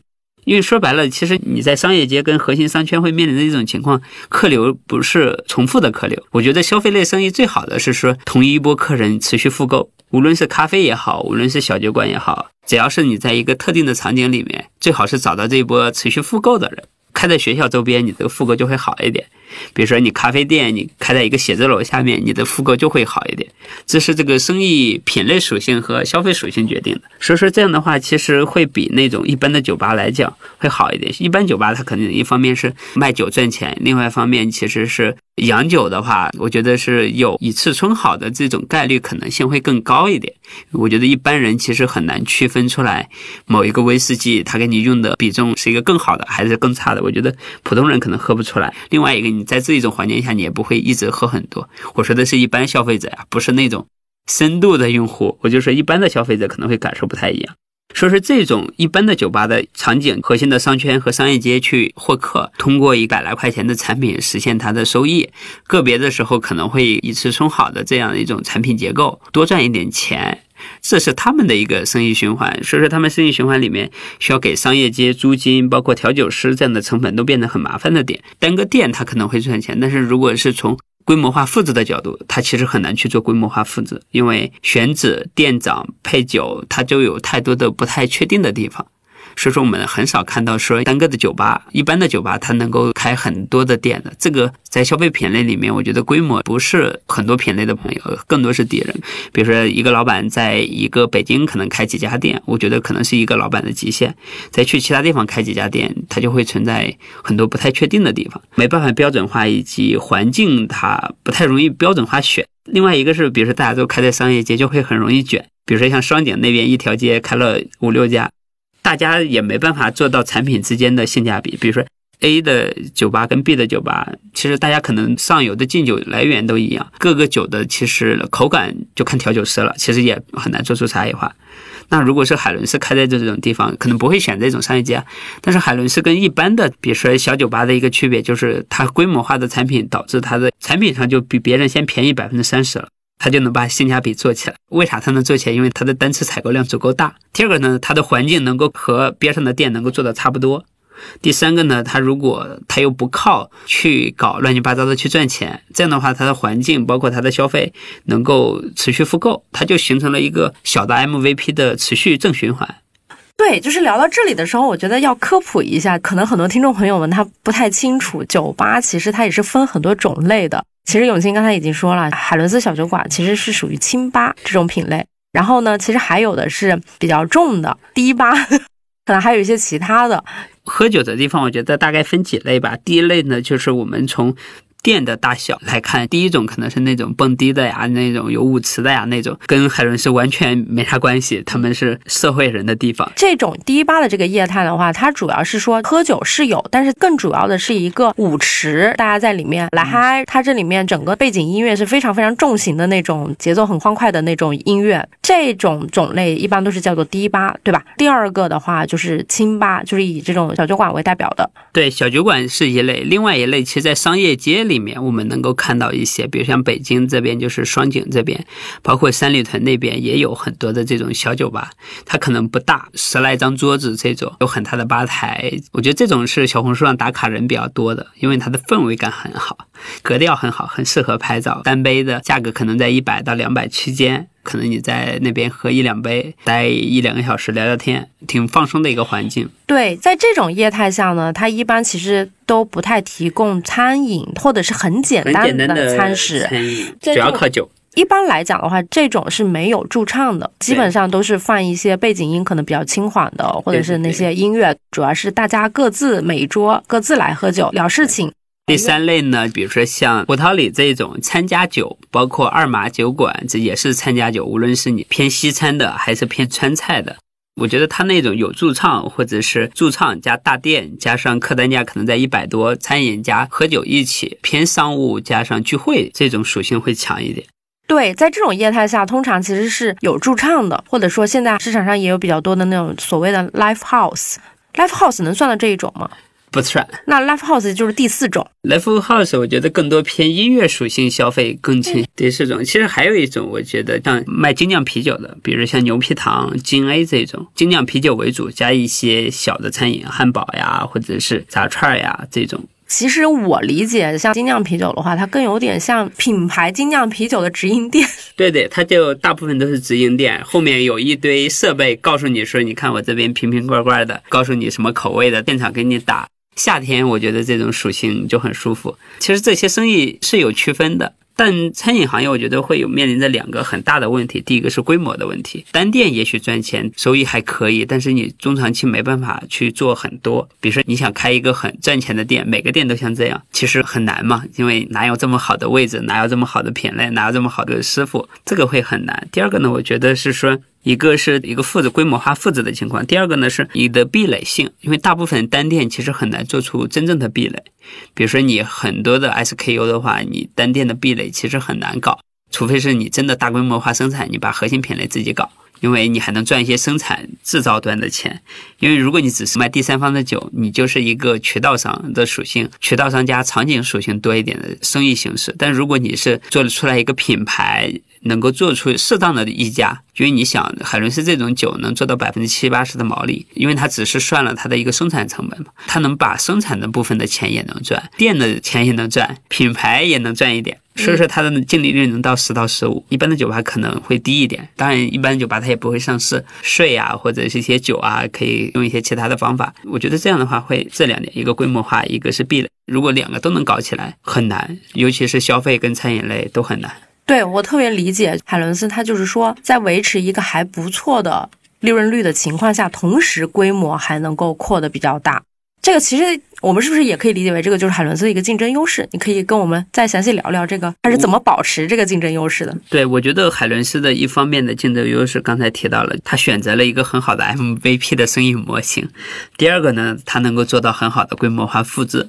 因为说白了，其实你在商业街跟核心商圈会面临的一种情况，客流不是重复的客流。我觉得消费类生意最好的是说，同一波客人持续复购，无论是咖啡也好，无论是小酒馆也好，只要是你在一个特定的场景里面，最好是找到这一波持续复购的人。开在学校周边，你这个复购就会好一点。比如说你咖啡店，你开在一个写字楼下面，你的复购就会好一点。这是这个生意品类属性和消费属性决定的。所以说这样的话，其实会比那种一般的酒吧来讲会好一点。一般酒吧它肯定一方面是卖酒赚钱，另外一方面其实是洋酒的话，我觉得是有以次充好的这种概率可能性会更高一点。我觉得一般人其实很难区分出来某一个威士忌它给你用的比重是一个更好的还是更差的。我觉得普通人可能喝不出来。另外一个，你在这一种环境下，你也不会一直喝很多。我说的是一般消费者呀，不是那种深度的用户。我就说一般的消费者可能会感受不太一样。说是这种一般的酒吧的场景，核心的商圈和商业街去获客，通过一百来块钱的产品实现它的收益。个别的时候可能会以次充好的这样的一种产品结构，多赚一点钱。这是他们的一个生意循环，所以说他们生意循环里面需要给商业街租金，包括调酒师这样的成本都变得很麻烦的点。单个店它可能会赚钱，但是如果是从规模化复制的角度，它其实很难去做规模化复制，因为选址、店长、配酒，它就有太多的不太确定的地方。所以说，我们很少看到说单个的酒吧，一般的酒吧它能够开很多的店的。这个在消费品类里面，我觉得规模不是很多品类的朋友，更多是敌人。比如说，一个老板在一个北京可能开几家店，我觉得可能是一个老板的极限。再去其他地方开几家店，它就会存在很多不太确定的地方，没办法标准化，以及环境它不太容易标准化选。另外一个是，比如说大家都开在商业街，就会很容易卷。比如说像双井那边一条街开了五六家。大家也没办法做到产品之间的性价比，比如说 A 的酒吧跟 B 的酒吧，其实大家可能上游的进酒来源都一样，各个酒的其实口感就看调酒师了，其实也很难做出差异化。那如果是海伦斯开在这种地方，可能不会选这种商业街，但是海伦斯跟一般的，比如说小酒吧的一个区别就是，它规模化的产品导致它的产品上就比别人先便宜百分之三十了。他就能把性价比做起来。为啥他能做起来？因为他的单次采购量足够大。第二个呢，他的环境能够和边上的店能够做的差不多。第三个呢，他如果他又不靠去搞乱七八糟的去赚钱，这样的话，他的环境包括他的消费能够持续复购，他就形成了一个小的 MVP 的持续正循环。对，就是聊到这里的时候，我觉得要科普一下，可能很多听众朋友们他不太清楚，酒吧其实它也是分很多种类的。其实永清刚才已经说了，海伦斯小酒馆其实是属于轻吧这种品类。然后呢，其实还有的是比较重的低吧，可能还有一些其他的。喝酒的地方，我觉得大概分几类吧。第一类呢，就是我们从。店的大小来看，第一种可能是那种蹦迪的呀，那种有舞池的呀，那种跟海伦是完全没啥关系，他们是社会人的地方。这种迪吧的这个业态的话，它主要是说喝酒是有，但是更主要的是一个舞池，大家在里面来嗨。它这里面整个背景音乐是非常非常重型的那种，节奏很欢快的那种音乐。这种种类一般都是叫做迪吧，对吧？第二个的话就是清吧，就是以这种小酒馆为代表的。对，小酒馆是一类，另外一类其实，在商业街里。里面我们能够看到一些，比如像北京这边就是双井这边，包括三里屯那边也有很多的这种小酒吧，它可能不大，十来张桌子这种，有很大的吧台。我觉得这种是小红书上打卡人比较多的，因为它的氛围感很好，格调很好，很适合拍照。单杯的价格可能在一百到两百区间。可能你在那边喝一两杯，待一两个小时聊聊天，挺放松的一个环境。对，在这种业态下呢，它一般其实都不太提供餐饮，或者是很简单的餐食，主要靠酒。一般来讲的话，这种是没有驻唱的，基本上都是放一些背景音，可能比较轻缓的，或者是那些音乐，主要是大家各自每桌各自来喝酒聊事情。第三类呢，比如说像葡萄里这种参加酒，包括二马酒馆，这也是参加酒。无论是你偏西餐的，还是偏川菜的，我觉得他那种有驻唱，或者是驻唱加大店，加上客单价可能在一百多，餐饮加喝酒一起，偏商务加上聚会，这种属性会强一点。对，在这种业态下，通常其实是有驻唱的，或者说现在市场上也有比较多的那种所谓的 live house。live house 能算到这一种吗？不算，那 live house 就是第四种。live house 我觉得更多偏音乐属性消费更轻。第四种，其实还有一种，我觉得像卖精酿啤酒的，比如像牛皮糖、金 A 这种精酿啤酒为主，加一些小的餐饮，汉堡呀，或者是炸串呀这种。其实我理解，像精酿啤酒的话，它更有点像品牌精酿啤酒的直营店。对对，它就大部分都是直营店，后面有一堆设备告诉你说，你看我这边瓶瓶罐罐的，告诉你什么口味的，现场给你打。夏天我觉得这种属性就很舒服。其实这些生意是有区分的。但餐饮行业，我觉得会有面临着两个很大的问题。第一个是规模的问题，单店也许赚钱，收益还可以，但是你中长期没办法去做很多。比如说你想开一个很赚钱的店，每个店都像这样，其实很难嘛，因为哪有这么好的位置，哪有这么好的品类，哪有这么好的师傅，这个会很难。第二个呢，我觉得是说。一个是一个复制规模化复制的情况，第二个呢是你的壁垒性，因为大部分单店其实很难做出真正的壁垒。比如说你很多的 SKU 的话，你单店的壁垒其实很难搞，除非是你真的大规模化生产，你把核心品类自己搞，因为你还能赚一些生产制造端的钱。因为如果你只是卖第三方的酒，你就是一个渠道商的属性，渠道商加场景属性多一点的生意形式。但如果你是做得出来一个品牌，能够做出适当的溢价，因为你想海伦斯这种酒能做到百分之七八十的毛利，因为它只是算了它的一个生产成本嘛，它能把生产的部分的钱也能赚，店的钱也能赚，品牌也能赚一点，所以说它的净利润能到十到十五。一般的酒吧可能会低一点，当然一般酒吧它也不会上市，税啊或者是一些酒啊，可以用一些其他的方法。我觉得这样的话会这两点，一个规模化，一个是壁垒，如果两个都能搞起来很难，尤其是消费跟餐饮类都很难。对我特别理解海伦斯，他就是说，在维持一个还不错的利润率的情况下，同时规模还能够扩得比较大。这个其实我们是不是也可以理解为，这个就是海伦斯的一个竞争优势？你可以跟我们再详细聊聊这个，他是怎么保持这个竞争优势的？对，我觉得海伦斯的一方面的竞争优势，刚才提到了，他选择了一个很好的 MVP 的生意模型。第二个呢，他能够做到很好的规模化复制。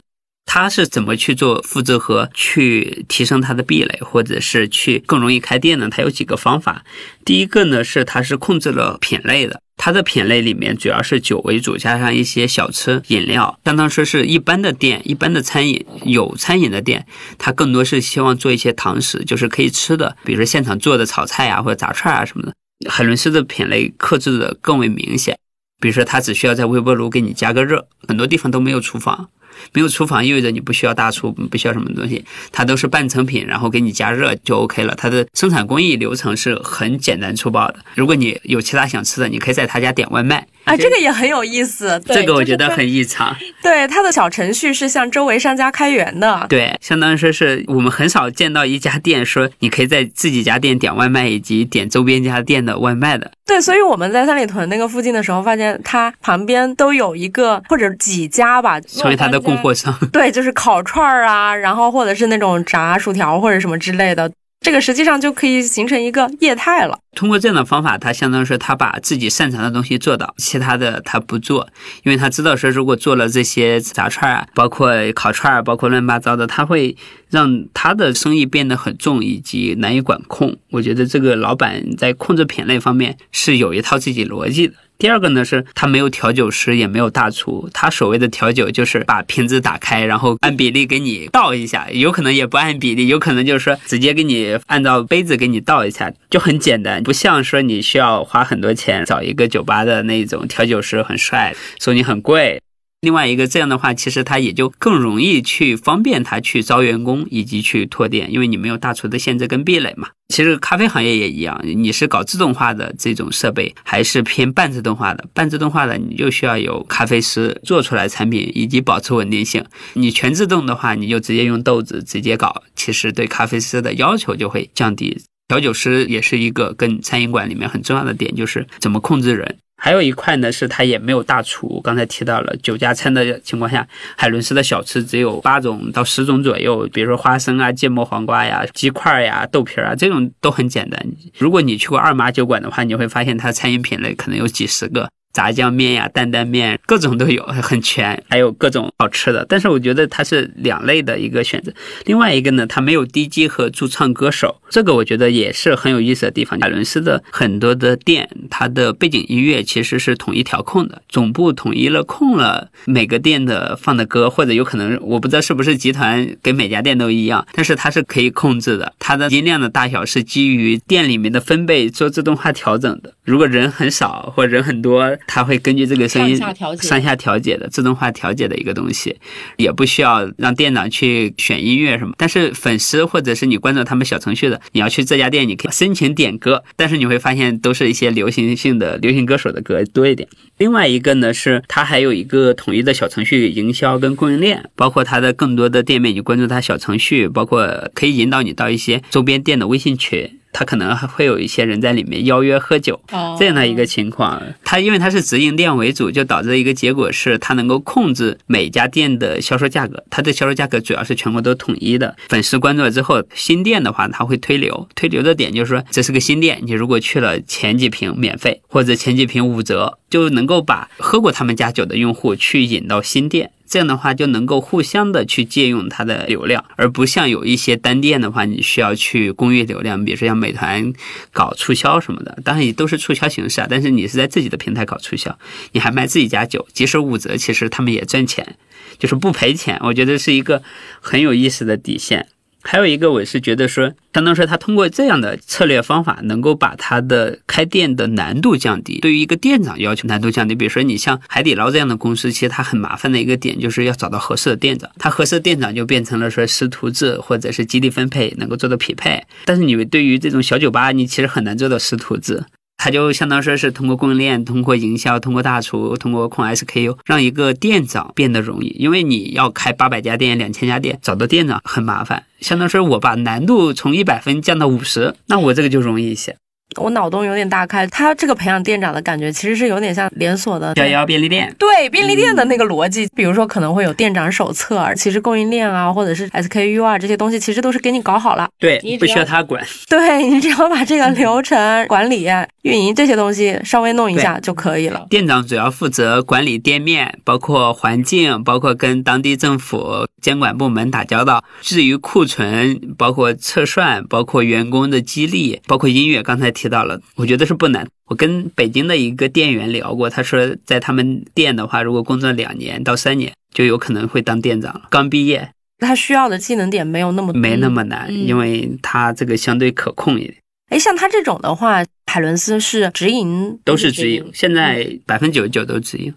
他是怎么去做复制和去提升它的壁垒，或者是去更容易开店呢？它有几个方法。第一个呢是它是控制了品类的，它的品类里面主要是酒为主，加上一些小吃饮料，相当说是一般的店、一般的餐饮有餐饮的店，它更多是希望做一些堂食，就是可以吃的，比如说现场做的炒菜啊或者炸串啊什么的。海伦斯的品类克制的更为明显，比如说它只需要在微波炉给你加个热，很多地方都没有厨房。没有厨房意味着你不需要大厨，不需要什么东西，它都是半成品，然后给你加热就 OK 了。它的生产工艺流程是很简单粗暴的。如果你有其他想吃的，你可以在他家点外卖。啊，这个也很有意思。这个我觉得很异常。对，它的小程序是向周围商家开源的。对，相当于说是我们很少见到一家店说你可以在自己家店点外卖，以及点周边家店的外卖的。对，所以我们在三里屯那个附近的时候，发现它旁边都有一个或者几家吧，成为它的供货商。对，就是烤串儿啊，然后或者是那种炸薯条或者什么之类的。这个实际上就可以形成一个业态了。通过这样的方法，他相当于是他把自己擅长的东西做到，其他的他不做，因为他知道说如果做了这些炸串啊，包括烤串儿，包括乱七八糟的，他会让他的生意变得很重，以及难以管控。我觉得这个老板在控制品类方面是有一套自己逻辑的。第二个呢，是他没有调酒师，也没有大厨。他所谓的调酒，就是把瓶子打开，然后按比例给你倒一下，有可能也不按比例，有可能就是说直接给你按照杯子给你倒一下，就很简单，不像说你需要花很多钱找一个酒吧的那种调酒师，很帅，说你很贵。另外一个这样的话，其实他也就更容易去方便他去招员工以及去拓店，因为你没有大厨的限制跟壁垒嘛。其实咖啡行业也一样，你是搞自动化的这种设备，还是偏半自动化的？半自动化的你就需要有咖啡师做出来产品以及保持稳定性。你全自动的话，你就直接用豆子直接搞，其实对咖啡师的要求就会降低。调酒师也是一个跟餐饮馆里面很重要的点，就是怎么控制人。还有一块呢，是它也没有大厨。刚才提到了酒家餐的情况下，海伦斯的小吃只有八种到十种左右，比如说花生啊、芥末黄瓜呀、鸡块呀、豆皮啊，这种都很简单。如果你去过二麻酒馆的话，你会发现它餐饮品类可能有几十个。炸酱面呀、担担面，各种都有，很全，还有各种好吃的。但是我觉得它是两类的一个选择。另外一个呢，它没有 DJ 和驻唱歌手，这个我觉得也是很有意思的地方。亚伦斯的很多的店，它的背景音乐其实是统一调控的，总部统一了控了每个店的放的歌，或者有可能我不知道是不是集团给每家店都一样，但是它是可以控制的。它的音量的大小是基于店里面的分贝做自动化调整的。如果人很少或人很多，它会根据这个声音上下调节上下调节的自动化调节的一个东西，也不需要让店长去选音乐什么。但是粉丝或者是你关注他们小程序的，你要去这家店，你可以申请点歌，但是你会发现都是一些流行性的流行歌手的歌多一点。另外一个呢是它还有一个统一的小程序营销跟供应链，包括它的更多的店面，你关注它小程序，包括可以引导你到一些周边店的微信群。他可能还会有一些人在里面邀约喝酒，这样的一个情况。他因为他是直营店为主，就导致一个结果是，他能够控制每家店的销售价格。它的销售价格主要是全国都统一的。粉丝关注了之后，新店的话他会推流，推流的点就是说，这是个新店，你如果去了前几瓶免费，或者前几瓶五折，就能够把喝过他们家酒的用户去引到新店。这样的话就能够互相的去借用它的流量，而不像有一些单店的话，你需要去公域流量，比如说像美团搞促销什么的，当然也都是促销形式啊。但是你是在自己的平台搞促销，你还卖自己家酒，即使五折，其实他们也赚钱，就是不赔钱。我觉得是一个很有意思的底线。还有一个，我是觉得说，相当于说他通过这样的策略方法，能够把他的开店的难度降低。对于一个店长要求难度降低，比如说你像海底捞这样的公司，其实它很麻烦的一个点就是要找到合适的店长。他合适的店长就变成了说师徒制或者是激励分配能够做到匹配。但是你对于这种小酒吧，你其实很难做到师徒制。它就相当说是通过供应链、通过营销、通过大厨、通过控 SKU，让一个店长变得容易。因为你要开八百家店、两千家店，找到店长很麻烦。相当说我把难度从一百分降到五十，那我这个就容易一些。我脑洞有点大开，他这个培养店长的感觉其实是有点像连锁的幺幺便利店，对便利店的那个逻辑。比如说可能会有店长手册，其实供应链啊，或者是 SKU 啊这些东西，其实都是给你搞好了，对，不需要他管。对你只要把这个流程管理、运营这些东西稍微弄一下就可以了。店长主要负责管理店面，包括环境，包括跟当地政府监管部门打交道。至于库存，包括测算，包括员工的激励，包括音乐，刚才。提到了，我觉得是不难。我跟北京的一个店员聊过，他说在他们店的话，如果工作两年到三年，就有可能会当店长了。刚毕业，他需要的技能点没有那么没那么难，因为他这个相对可控一点。哎，像他这种的话，海伦斯是直营，都是直营，现在百分之九十九都直营。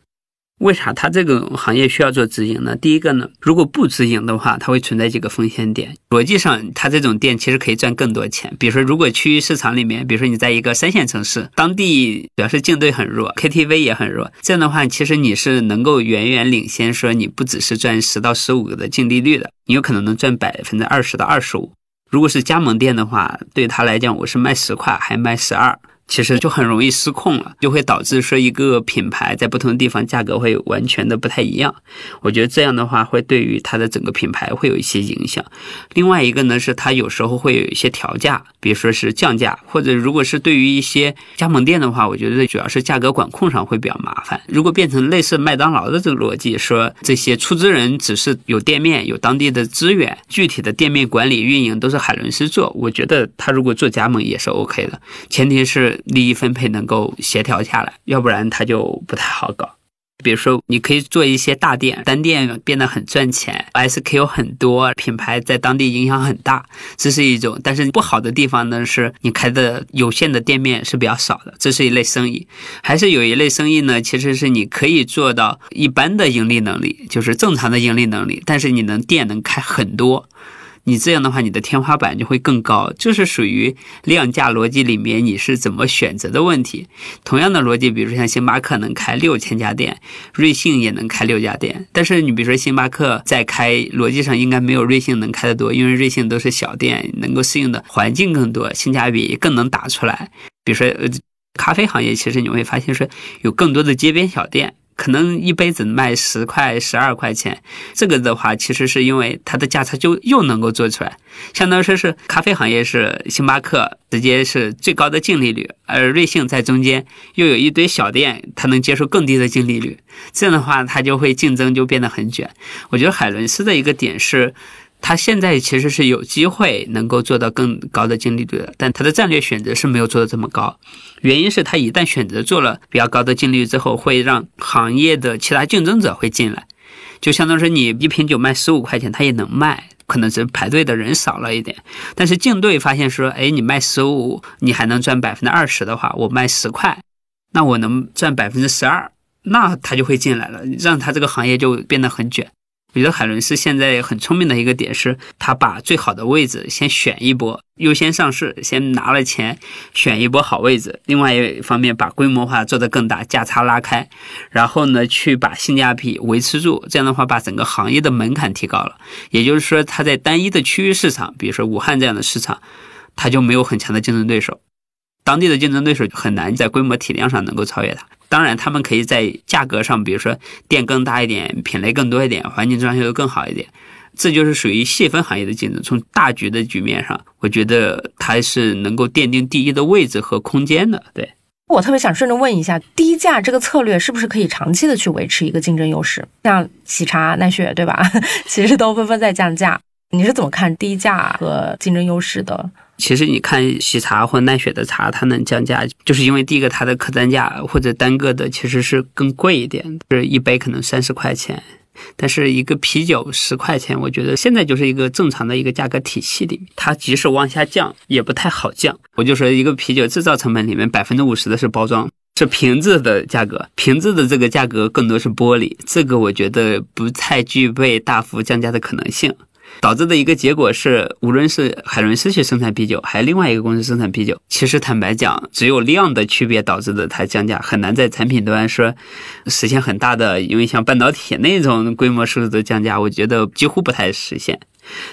为啥它这个行业需要做直营呢？第一个呢，如果不直营的话，它会存在几个风险点。逻辑上，它这种店其实可以赚更多钱。比如说，如果区域市场里面，比如说你在一个三线城市，当地表示竞对很弱，KTV 也很弱，这样的话，其实你是能够远远领先，说你不只是赚十到十五个的净利率的，你有可能能赚百分之二十到二十五。如果是加盟店的话，对他来讲，我是卖十块，还卖十二。其实就很容易失控了，就会导致说一个品牌在不同的地方价格会完全的不太一样。我觉得这样的话会对于它的整个品牌会有一些影响。另外一个呢是它有时候会有一些调价，比如说是降价，或者如果是对于一些加盟店的话，我觉得主要是价格管控上会比较麻烦。如果变成类似麦当劳的这个逻辑，说这些出资人只是有店面、有当地的资源，具体的店面管理运营都是海伦斯做，我觉得他如果做加盟也是 OK 的，前提是。利益分配能够协调下来，要不然它就不太好搞。比如说，你可以做一些大店，单店变得很赚钱，SKU 很多，品牌在当地影响很大，这是一种。但是不好的地方呢，是你开的有限的店面是比较少的，这是一类生意。还是有一类生意呢，其实是你可以做到一般的盈利能力，就是正常的盈利能力，但是你能店能开很多。你这样的话，你的天花板就会更高，就是属于量价逻辑里面你是怎么选择的问题。同样的逻辑，比如说像星巴克能开六千家店，瑞幸也能开六家店，但是你比如说星巴克在开逻辑上应该没有瑞幸能开的多，因为瑞幸都是小店，能够适应的环境更多，性价比更能打出来。比如说呃，咖啡行业其实你会发现说有更多的街边小店。可能一杯只卖十块、十二块钱，这个的话，其实是因为它的价差就又能够做出来，相当于说是咖啡行业是星巴克直接是最高的净利率，而瑞幸在中间又有一堆小店，它能接受更低的净利率，这样的话，它就会竞争就变得很卷。我觉得海伦斯的一个点是。他现在其实是有机会能够做到更高的净利率的，但他的战略选择是没有做的这么高。原因是他一旦选择做了比较高的净利率之后，会让行业的其他竞争者会进来，就相当于说你一瓶酒卖十五块钱，他也能卖。可能是排队的人少了一点。但是竞对发现说，哎，你卖十五，你还能赚百分之二十的话，我卖十块，那我能赚百分之十二，那他就会进来了，让他这个行业就变得很卷。我觉得海伦斯现在很聪明的一个点是，他把最好的位置先选一波，优先上市，先拿了钱选一波好位置。另外一方面，把规模化做得更大，价差拉开，然后呢，去把性价比维持住。这样的话，把整个行业的门槛提高了。也就是说，他在单一的区域市场，比如说武汉这样的市场，他就没有很强的竞争对手，当地的竞争对手很难在规模体量上能够超越他。当然，他们可以在价格上，比如说店更大一点，品类更多一点，环境装修更好一点，这就是属于细分行业的竞争。从大局的局面上，我觉得它是能够奠定第一的位置和空间的。对我特别想顺着问一下，低价这个策略是不是可以长期的去维持一个竞争优势？像喜茶、奈雪，对吧？其实都纷纷在降价，你是怎么看低价和竞争优势的？其实你看喜茶或奈雪的茶，它能降价，就是因为第一个它的客单价或者单个的其实是更贵一点，就是一杯可能三十块钱，但是一个啤酒十块钱，我觉得现在就是一个正常的一个价格体系里面，它即使往下降也不太好降。我就说一个啤酒制造成本里面百分之五十的是包装，是瓶子的价格，瓶子的这个价格更多是玻璃，这个我觉得不太具备大幅降价的可能性。导致的一个结果是，无论是海伦斯去生产啤酒，还有另外一个公司生产啤酒，其实坦白讲，只有量的区别导致的它降价，很难在产品端说实现很大的，因为像半导体那种规模数字的降价，我觉得几乎不太实现。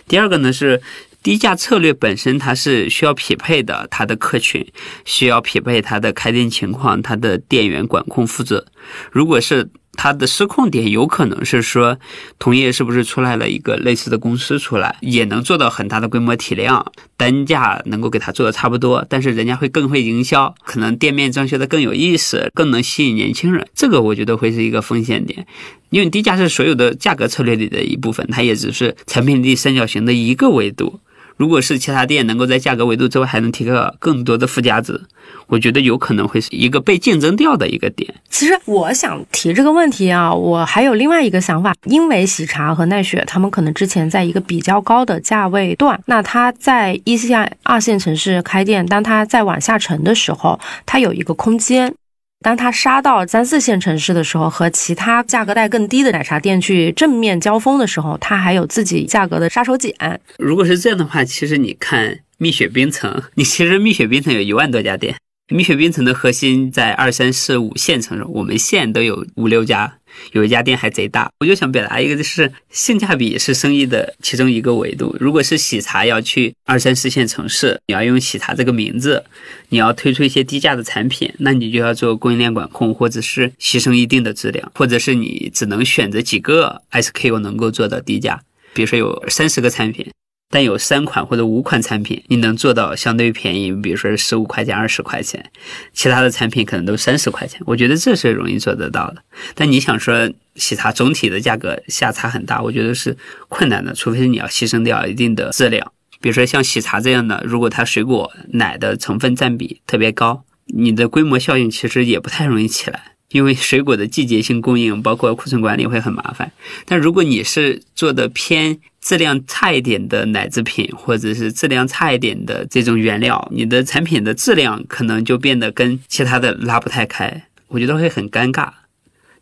第二个呢是低价策略本身它是需要匹配的，它的客群需要匹配它的开店情况，它的店员管控负责，如果是。它的失控点有可能是说，同业是不是出来了一个类似的公司出来，也能做到很大的规模体量，单价能够给它做的差不多，但是人家会更会营销，可能店面装修的更有意思，更能吸引年轻人。这个我觉得会是一个风险点，因为低价是所有的价格策略里的一部分，它也只是产品力三角形的一个维度。如果是其他店能够在价格维度之外还能提个更多的附加值，我觉得有可能会是一个被竞争掉的一个点。其实我想提这个问题啊，我还有另外一个想法，因为喜茶和奈雪他们可能之前在一个比较高的价位段，那它在一线、二线城市开店，当它再往下沉的时候，它有一个空间。当他杀到三四线城市的时候，和其他价格带更低的奶茶店去正面交锋的时候，他还有自己价格的杀手锏。如果是这样的话，其实你看蜜雪冰城，你其实蜜雪冰城有一万多家店。蜜雪冰城的核心在二三四五线城市，我们县都有五六家，有一家店还贼大。我就想表达一个，就是性价比是生意的其中一个维度。如果是喜茶要去二三四线城市，你要用喜茶这个名字，你要推出一些低价的产品，那你就要做供应链管控，或者是牺牲一定的质量，或者是你只能选择几个 SKU 能够做到低价，比如说有三十个产品。但有三款或者五款产品，你能做到相对便宜，比如说十五块钱、二十块钱，其他的产品可能都三十块钱。我觉得这是容易做得到的。但你想说喜茶总体的价格下差很大，我觉得是困难的，除非你要牺牲掉一定的质量。比如说像喜茶这样的，如果它水果奶的成分占比特别高，你的规模效应其实也不太容易起来。因为水果的季节性供应，包括库存管理会很麻烦。但如果你是做的偏质量差一点的奶制品，或者是质量差一点的这种原料，你的产品的质量可能就变得跟其他的拉不太开，我觉得会很尴尬。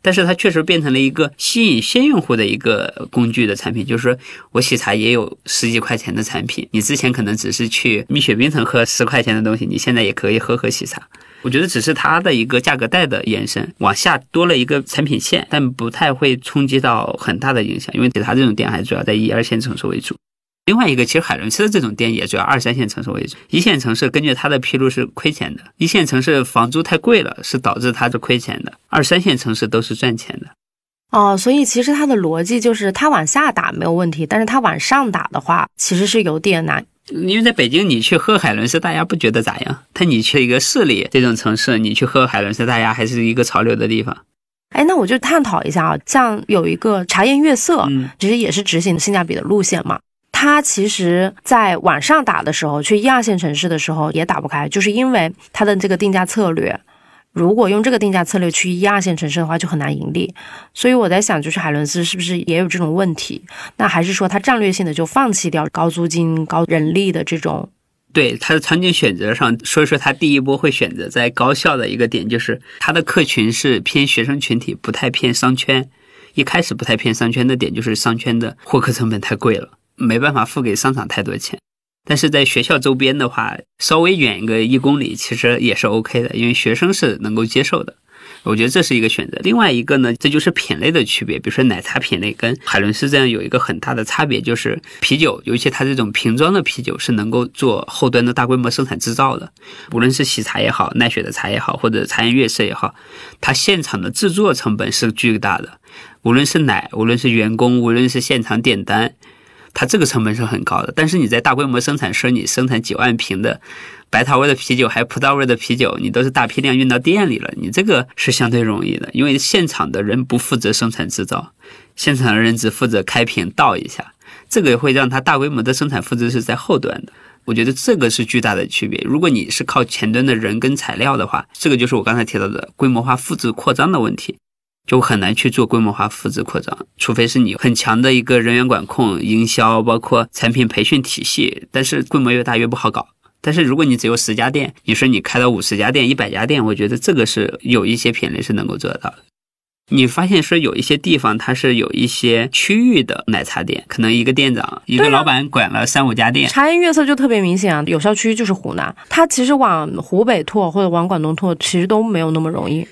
但是它确实变成了一个吸引新用户的一个工具的产品，就是说我喜茶也有十几块钱的产品，你之前可能只是去蜜雪冰城喝十块钱的东西，你现在也可以喝喝喜茶。我觉得只是它的一个价格带的延伸，往下多了一个产品线，但不太会冲击到很大的影响，因为其他这种店还主要在一二线城市为主。另外一个，其实海伦斯这种店也主要二三线城市为主，一线城市根据它的披露是亏钱的，一线城市房租太贵了，是导致它是亏钱的，二三线城市都是赚钱的。哦，所以其实它的逻辑就是它往下打没有问题，但是它往上打的话，其实是有点难。因为在北京，你去喝海伦斯，大家不觉得咋样？但你去一个市里这种城市，你去喝海伦斯，大家还是一个潮流的地方。哎，那我就探讨一下啊，像有一个茶颜悦色，其实也是执行性价比的路线嘛。它其实在往上打的时候，去一二线城市的时候也打不开，就是因为它的这个定价策略。如果用这个定价策略去一二线城市的话，就很难盈利。所以我在想，就是海伦斯是不是也有这种问题？那还是说他战略性的就放弃掉高租金、高人力的这种？对他的场景选择上，所以说他第一波会选择在高校的一个点，就是他的客群是偏学生群体，不太偏商圈。一开始不太偏商圈的点，就是商圈的获客成本太贵了，没办法付给商场太多钱。但是在学校周边的话，稍微远一个一公里，其实也是 OK 的，因为学生是能够接受的。我觉得这是一个选择。另外一个呢，这就是品类的区别。比如说奶茶品类跟海伦斯这样有一个很大的差别，就是啤酒，尤其它这种瓶装的啤酒是能够做后端的大规模生产制造的。无论是喜茶也好，奈雪的茶也好，或者茶颜悦色也好，它现场的制作成本是巨大的。无论是奶，无论是员工，无论是现场点单。它这个成本是很高的，但是你在大规模生产时，你生产几万瓶的白桃味的啤酒，还有葡萄味的啤酒，你都是大批量运到店里了，你这个是相对容易的，因为现场的人不负责生产制造，现场的人只负责开瓶倒一下，这个会让它大规模的生产复制是在后端的。我觉得这个是巨大的区别。如果你是靠前端的人跟材料的话，这个就是我刚才提到的规模化复制扩张的问题。就很难去做规模化复制扩张，除非是你很强的一个人员管控、营销，包括产品培训体系。但是规模越大越不好搞。但是如果你只有十家店，你说你开到五十家店、一百家店，我觉得这个是有一些品类是能够做得到的。你发现说有一些地方它是有一些区域的奶茶店，可能一个店长、一个老板管了三五家店。茶颜悦色就特别明显啊，有效区就是湖南，它其实往湖北拓或者往广东拓，其实都没有那么容易。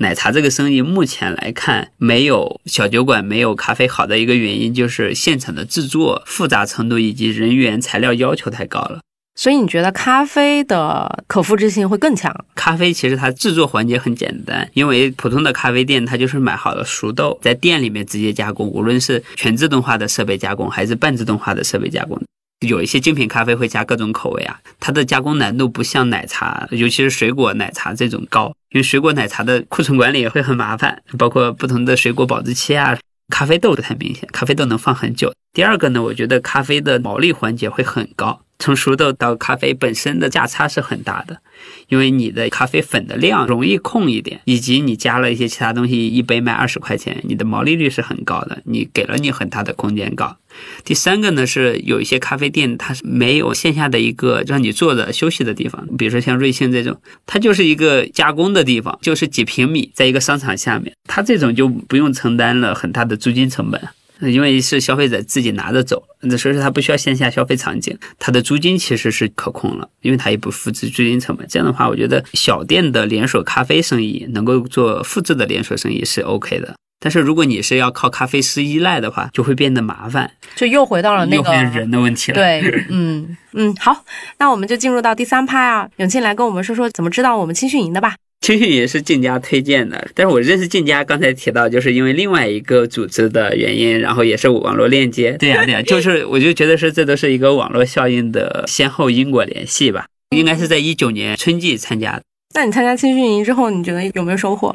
奶茶这个生意目前来看，没有小酒馆、没有咖啡好的一个原因，就是现场的制作复杂程度以及人员材料要求太高了。所以你觉得咖啡的可复制性会更强？咖啡其实它制作环节很简单，因为普通的咖啡店它就是买好了熟豆，在店里面直接加工，无论是全自动化的设备加工还是半自动化的设备加工。有一些精品咖啡会加各种口味啊，它的加工难度不像奶茶，尤其是水果奶茶这种高，因为水果奶茶的库存管理也会很麻烦，包括不同的水果保质期啊。咖啡豆不太明显，咖啡豆能放很久。第二个呢，我觉得咖啡的毛利环节会很高。从熟豆到咖啡本身的价差是很大的，因为你的咖啡粉的量容易控一点，以及你加了一些其他东西，一杯卖二十块钱，你的毛利率是很高的，你给了你很大的空间高。第三个呢是有一些咖啡店它是没有线下的一个让你坐着休息的地方，比如说像瑞幸这种，它就是一个加工的地方，就是几平米在一个商场下面，它这种就不用承担了很大的租金成本。因为是消费者自己拿着走，那所以说他不需要线下消费场景，他的租金其实是可控了，因为他也不复制租金成本。这样的话，我觉得小店的连锁咖啡生意能够做复制的连锁生意是 OK 的。但是如果你是要靠咖啡师依赖的话，就会变得麻烦，就又回到了那个人的问题了。对，嗯嗯，好，那我们就进入到第三趴啊，永庆来跟我们说说怎么知道我们青训营的吧。青训营是静佳推荐的，但是我认识静佳，刚才提到就是因为另外一个组织的原因，然后也是网络链接。对呀对呀，就是我就觉得是这都是一个网络效应的先后因果联系吧。应该是在一九年春季参加的。那你参加青训营之后，你觉得有没有收获？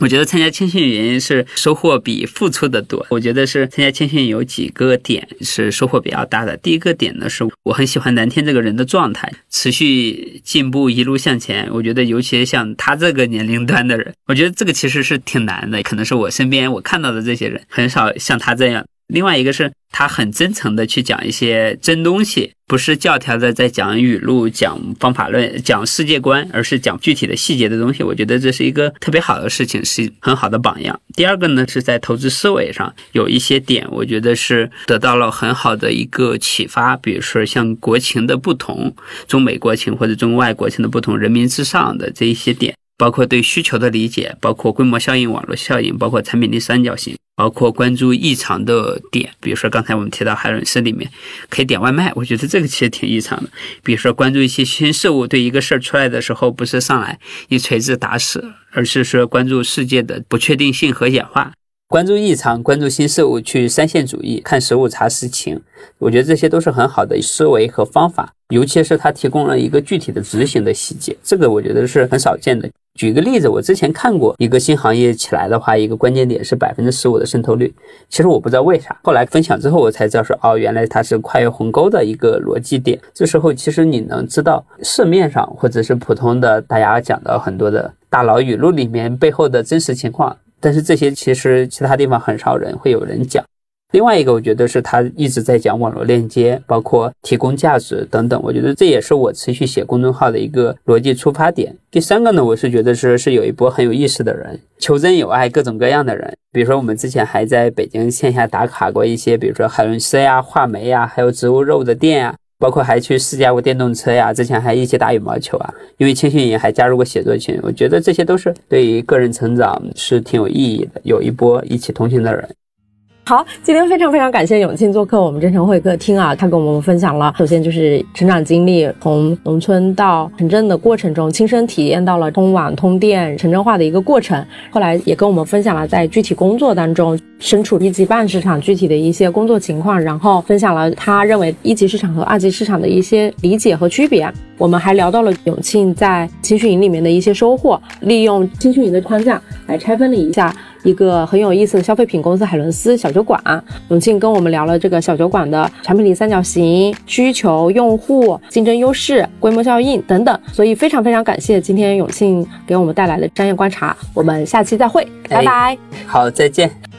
我觉得参加青训原因是收获比付出的多。我觉得是参加青训有几个点是收获比较大的。第一个点呢，是我很喜欢南天这个人的状态，持续进步，一路向前。我觉得尤其像他这个年龄段的人，我觉得这个其实是挺难的。可能是我身边我看到的这些人很少像他这样。另外一个是他很真诚的去讲一些真东西，不是教条的在讲语录、讲方法论、讲世界观，而是讲具体的细节的东西。我觉得这是一个特别好的事情，是很好的榜样。第二个呢，是在投资思维上有一些点，我觉得是得到了很好的一个启发。比如说像国情的不同，中美国情或者中外国情的不同，人民至上的这一些点。包括对需求的理解，包括规模效应、网络效应，包括产品力三角形，包括关注异常的点，比如说刚才我们提到海伦斯里面可以点外卖，我觉得这个其实挺异常的。比如说关注一些新事物，对一个事儿出来的时候，不是上来一锤子打死，而是说关注世界的不确定性和演化。关注异常，关注新事物，去三线主义看实物查实情，我觉得这些都是很好的思维和方法。尤其是它提供了一个具体的执行的细节，这个我觉得是很少见的。举个例子，我之前看过一个新行业起来的话，一个关键点是百分之十五的渗透率。其实我不知道为啥，后来分享之后我才知道说，哦，原来它是跨越鸿沟的一个逻辑点。这时候其实你能知道市面上或者是普通的大家讲的很多的大佬语录里面背后的真实情况，但是这些其实其他地方很少人会有人讲。另外一个，我觉得是他一直在讲网络链接，包括提供价值等等。我觉得这也是我持续写公众号的一个逻辑出发点。第三个呢，我是觉得是是有一波很有意思的人，求真有爱，各种各样的人。比如说我们之前还在北京线下打卡过一些，比如说海伦斯呀、画眉呀，还有植物肉的店呀，包括还去试驾过电动车呀。之前还一起打羽毛球啊，因为青训营还加入过写作群。我觉得这些都是对于个人成长是挺有意义的，有一波一起同行的人。好，今天非常非常感谢永庆做客我们真诚会客厅啊，他跟我们分享了，首先就是成长经历，从农村到城镇的过程中，亲身体验到了通网通电城镇化的一个过程，后来也跟我们分享了在具体工作当中，身处一级半市场具体的一些工作情况，然后分享了他认为一级市场和二级市场的一些理解和区别。我们还聊到了永庆在青训营里面的一些收获，利用青训营的框架来拆分了一下。一个很有意思的消费品公司海伦斯小酒馆，永庆跟我们聊了这个小酒馆的产品力三角形、需求、用户、竞争优势、规模效应等等。所以非常非常感谢今天永庆给我们带来的商业观察，我们下期再会，拜拜。好，再见。